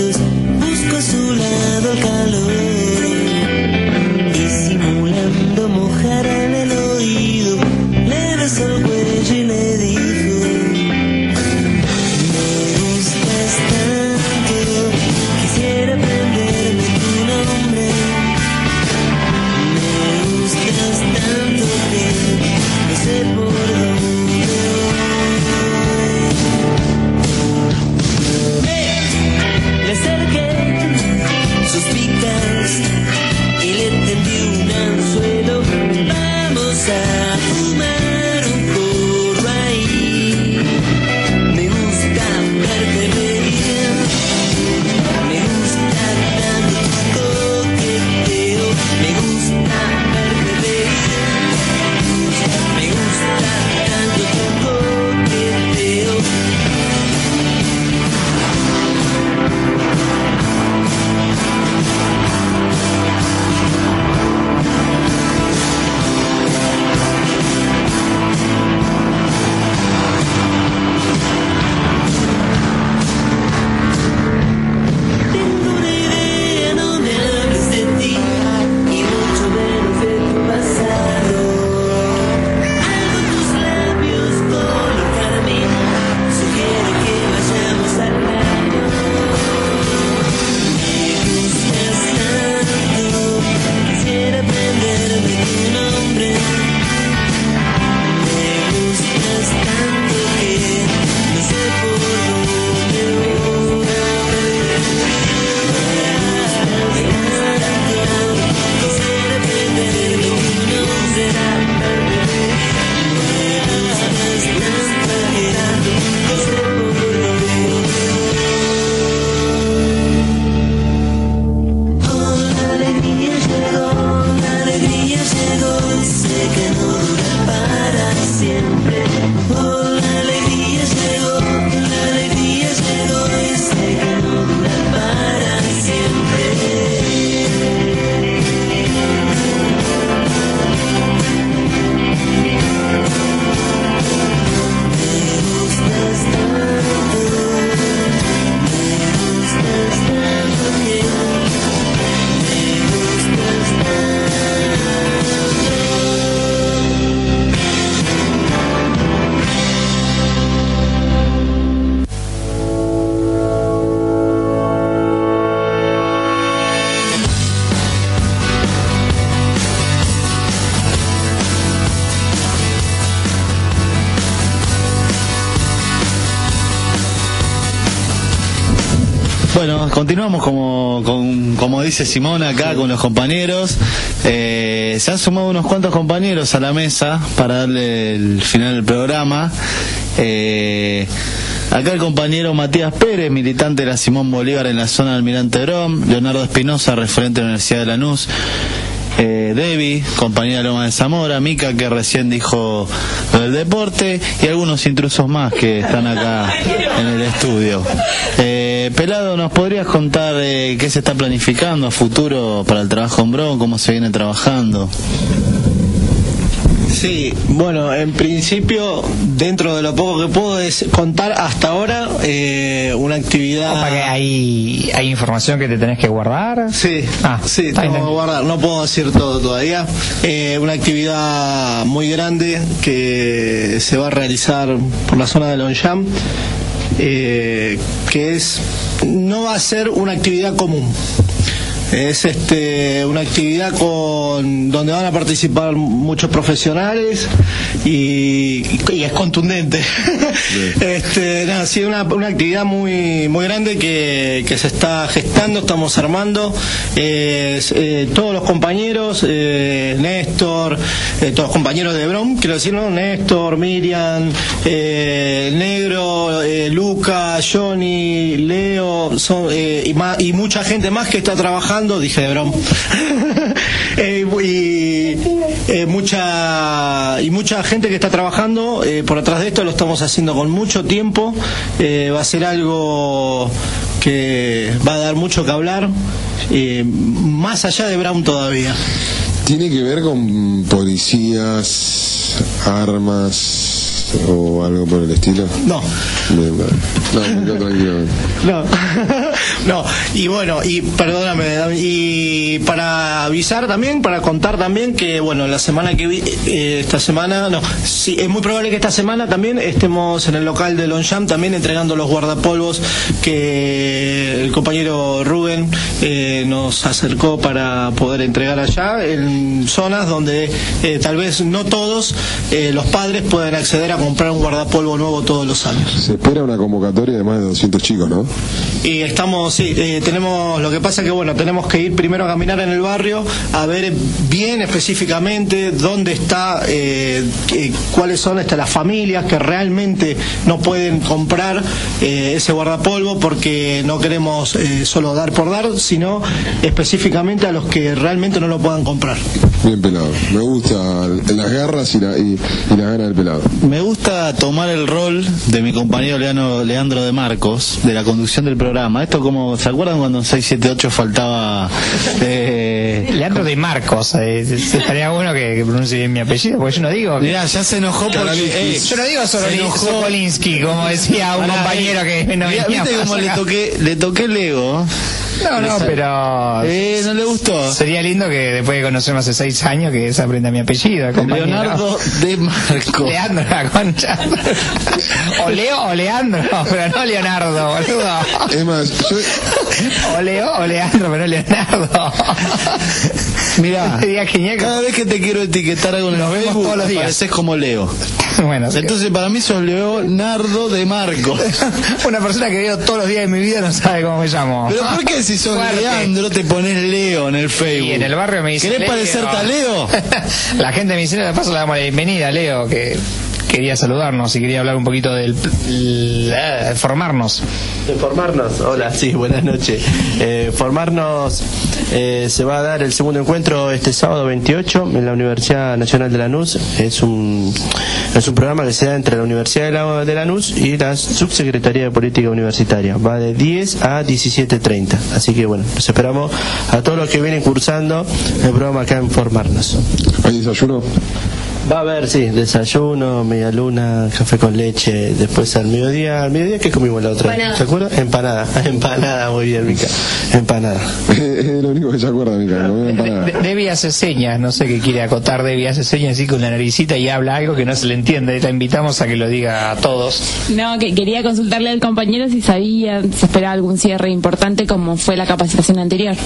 Simón acá con los compañeros. Eh, se han sumado unos cuantos compañeros a la mesa para darle el final del programa. Eh, acá el compañero Matías Pérez, militante de la Simón Bolívar en la zona del Almirante Grom. Leonardo Espinosa, referente de la Universidad de Lanús. eh, Debbie, compañera de Loma de Zamora, Mica que recién dijo lo del deporte y algunos intrusos más que están acá en el estudio. Eh, Pelado, ¿nos podrías contar eh, qué se está planificando a futuro para el trabajo en Bron, cómo se viene trabajando? Sí, bueno, en principio, dentro de lo poco que puedo es contar hasta ahora eh, una actividad. Opa, que hay, hay información que te tenés que guardar. Sí, Ah, sí, tengo que guardar, no puedo decir todo todavía. Eh, una actividad muy grande que se va a realizar por la zona de Longchamp, eh, que es, no va a ser una actividad común. Es este una actividad con donde van a participar muchos profesionales y, y es contundente. este, nada, sí, una, una actividad muy muy grande que, que se está gestando, estamos armando. Eh, eh, todos los compañeros, eh, Néstor, eh, todos los compañeros de Brom, quiero decir, ¿no? Néstor, Miriam, Negro, Luca, Johnny, Leo, son, y, ma- y mucha gente más que está trabajando, dije de Brom. Eh, y eh, mucha y mucha gente que está trabajando eh, por atrás de esto lo estamos haciendo con mucho tiempo Eh, va a ser algo que va a dar mucho que hablar eh, más allá de Brown todavía ¿Tiene que ver con policías, armas o algo por el estilo? No. Bien, vale. No, tranquilo. No, no, y bueno, y perdóname, y para avisar también, para contar también que, bueno, la semana que vi, eh, esta semana, no, sí, es muy probable que esta semana también estemos en el local de Longchamp también entregando los guardapolvos que el compañero Rubén eh, nos acercó para poder entregar allá, en zonas donde eh, tal vez no todos eh, los padres pueden acceder a comprar un guardapolvo nuevo todos los años. Se espera una convocatoria de más de 200 chicos, ¿no? Y estamos, sí, eh, tenemos, lo que pasa que bueno, tenemos que ir primero a caminar en el barrio, a ver bien específicamente dónde está, eh, eh, cuáles son estas las familias que realmente no pueden comprar eh, ese guardapolvo porque no queremos eh, solo dar por dar, sino específicamente a los que realmente no lo puedan comprar. Bien pelado. Me gusta las garras y, la, y, y las ganas del pelado. Me gusta tomar el rol de mi compañero Leano- Leandro de Marcos, de la conducción del programa. Esto como, ¿se acuerdan cuando en 678 faltaba... eh, Leandro de Marcos, eh, estaría bueno que, que pronuncie bien mi apellido, porque yo no digo. Mirá, ya se enojó porque... eh, yo no digo Soroli- enojó. Sokolinsky, como decía un Pará, compañero eh, que no mirá, venía ¿Viste más cómo le toqué, le toqué el ego? No, no, pero. Eh, ¿no le gustó? Sería lindo que después de conocerme hace seis años que se aprenda mi apellido, compañero. Leonardo de Marco. Leandro, la concha. O Leo o Leandro, pero no Leonardo, boludo. Es más, yo, O Leo o Leandro, pero no Leonardo. Mirá, cada vez que te quiero etiquetar algo en el Nos vemos Facebook, todos los días. apareces como Leo. Bueno. Entonces para mí sos Leonardo de Marco. una persona que veo todos los días de mi vida no sabe cómo me llamo. Pero ¿por qué si sos Fuerte. Leandro te pones Leo en el Facebook? Y en el barrio me dice. ¿Querés Leo. a Leo? La gente me dice, de paso le damos la bienvenida, Leo, que quería saludarnos y quería hablar un poquito del eh, formarnos. De formarnos, hola, sí, buenas noches. Eh, formarnos eh, se va a dar el segundo encuentro este sábado 28 en la Universidad Nacional de Lanús. Es un, es un programa que se da entre la Universidad de, la- de Lanús y la Subsecretaría de Política Universitaria. Va de 10 a 17.30. Así que bueno, los esperamos a todos los que vienen cursando el programa acá en Formarnos. ¿hay desayuno? Va a haber, sí, desayuno, media luna, café con leche, después al mediodía, al mediodía ¿qué comimos la otra vez? Empanada. ¿Se acuerda? Empanada, empanada, muy bien, Mica, empanada. es lo único que se acuerda, Mica. Empanada. De- Debbie hace señas, no sé qué quiere acotar. Debbie hace señas así con la naricita y habla algo que no se le entiende. La invitamos a que lo diga a todos. No, que quería consultarle al compañero si sabía, si esperaba algún cierre importante como fue la capacitación anterior.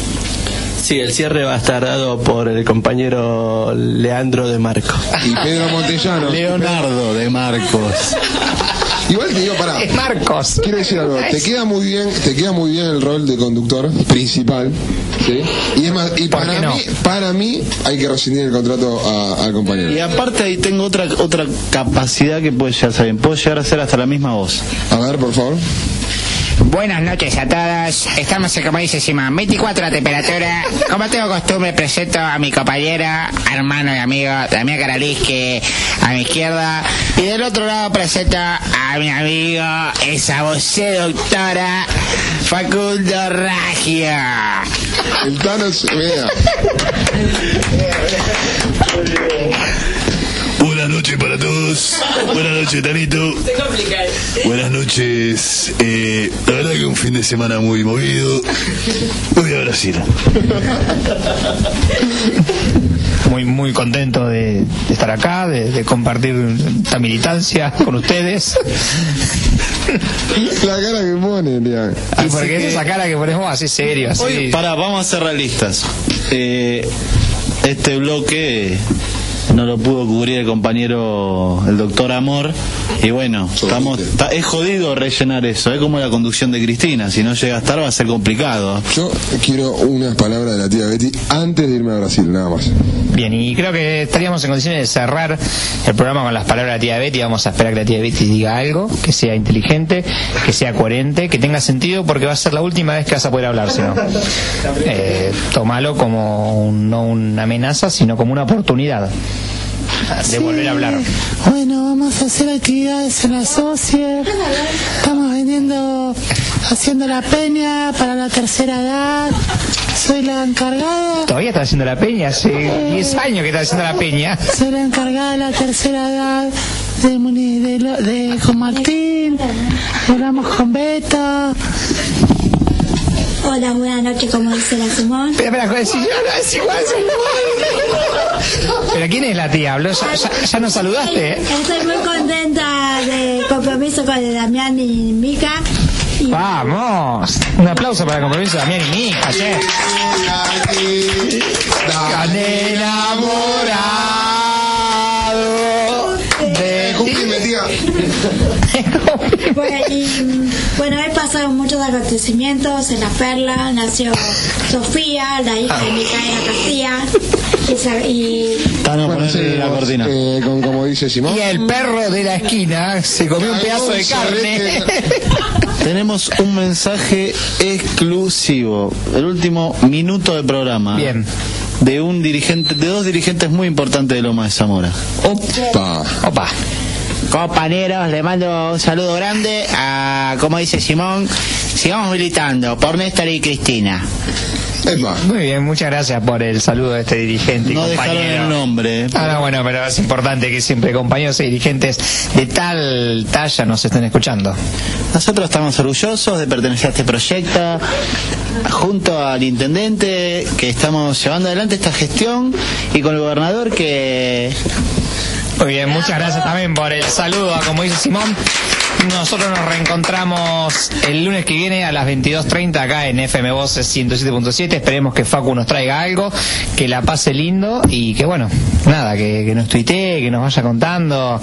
Sí, el cierre va a estar dado por el compañero Leandro de Marco. Y Pedro Montellano. Leonardo de Marcos. Igual te digo, pará. Es Marcos. Quiero decir algo, te queda muy bien, te queda muy bien el rol de conductor principal, ¿sí? Y es más, y ¿Por para no? mí, para mí hay que rescindir el contrato a- al compañero. Y aparte ahí tengo otra otra capacidad que puede llegar a ser bien. Puedo llegar a ser hasta la misma voz. A ver, por favor. Buenas noches a todos. Estamos en, como dice Simón, 24 la temperatura. Como tengo costumbre, presento a mi compañero, hermano y amigo, Damián Caralisque, a mi izquierda. Y del otro lado presento a mi amigo, esa voz seductora, Facundo Ragia. Thanos, mira. Buenas noches para todos. Buenas noches, Tanito. Buenas noches. Eh, la verdad que un fin de semana muy movido. Voy a Brasil. Muy, muy contento de, de estar acá, de, de compartir esta militancia con ustedes. La cara que pone, mira. Y porque es esa cara que ponemos así serio, así. Para, vamos a ser realistas. Eh, este bloque no lo pudo cubrir el compañero, el doctor Amor. Y bueno, estamos, ta- es jodido rellenar eso. Es como la conducción de Cristina. Si no llega a estar, va a ser complicado. Yo quiero unas palabras de la tía Betty antes de irme a Brasil, nada más. Bien, y creo que estaríamos en condiciones de cerrar el programa con las palabras de la tía Betty. Vamos a esperar que la tía Betty diga algo, que sea inteligente, que sea coherente, que tenga sentido, porque va a ser la última vez que vas a poder hablar, si no. Eh, tómalo como un- no una amenaza, sino como una oportunidad de volver a hablar. Bueno, vamos a hacer actividades en la socie. Estamos vendiendo, haciendo la peña para la tercera edad. Soy la encargada. Todavía está haciendo la peña, hace 10 años que está haciendo la peña. Soy la encargada de la tercera edad de, de con Martín. Hablamos con Beto. Hola, buenas noches, como dice la Simón. Espera, espera, si yo no es igual, Pero ¿quién es la tía? Habló, ya, ya- ya nos saludaste, ¿eh? Estoy muy contenta de compromiso con el Damián y Mica. Y Vamos. Un aplauso para el compromiso de Damián y mi hija, che. Gané enamorado bueno, y, bueno, hoy pasaron muchos acontecimientos. En La Perla nació Sofía, la hija de Micaela Castilla. Y, y Bueno, seguimos, eh, con, como dice Simón. Y el perro de la esquina se comió un pedazo de carne. Tenemos un mensaje exclusivo. El último minuto del programa. Bien. De un dirigente, de dos dirigentes muy importantes de Loma de Zamora. Opa. Opa. Compañeros, le mando un saludo grande a, como dice Simón, sigamos militando por Néstor y Cristina. Muy bien, muchas gracias por el saludo de este dirigente. y No dejaron compañero. el nombre. Ah, no, bueno, pero es importante que siempre compañeros y dirigentes de tal talla nos estén escuchando. Nosotros estamos orgullosos de pertenecer a este proyecto, junto al intendente que estamos llevando adelante esta gestión y con el gobernador que Muy bien, muchas gracias también por el saludo, a como dice Simón. Nosotros nos reencontramos el lunes que viene a las 22.30 acá en FM Voces 107.7. Esperemos que Facu nos traiga algo, que la pase lindo y que bueno, nada, que, que nos tuitee, que nos vaya contando,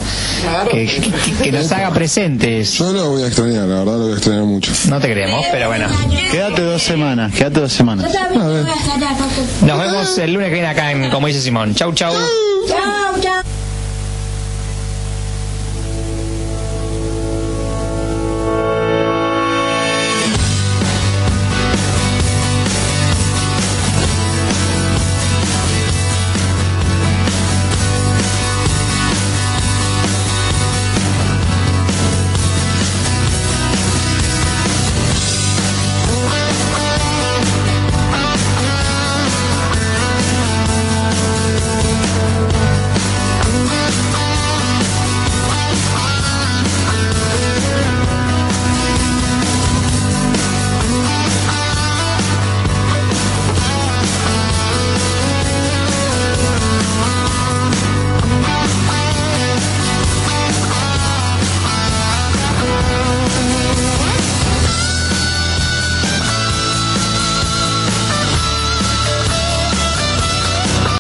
que, que- que nos haga presentes. Yo lo voy a extrañar, la verdad lo voy a extrañar mucho. No te creemos, pero bueno. Quédate dos semanas, quédate dos semanas. Nos vemos el lunes que viene acá en Como dice Simón. Chau, chau. Chao, chao.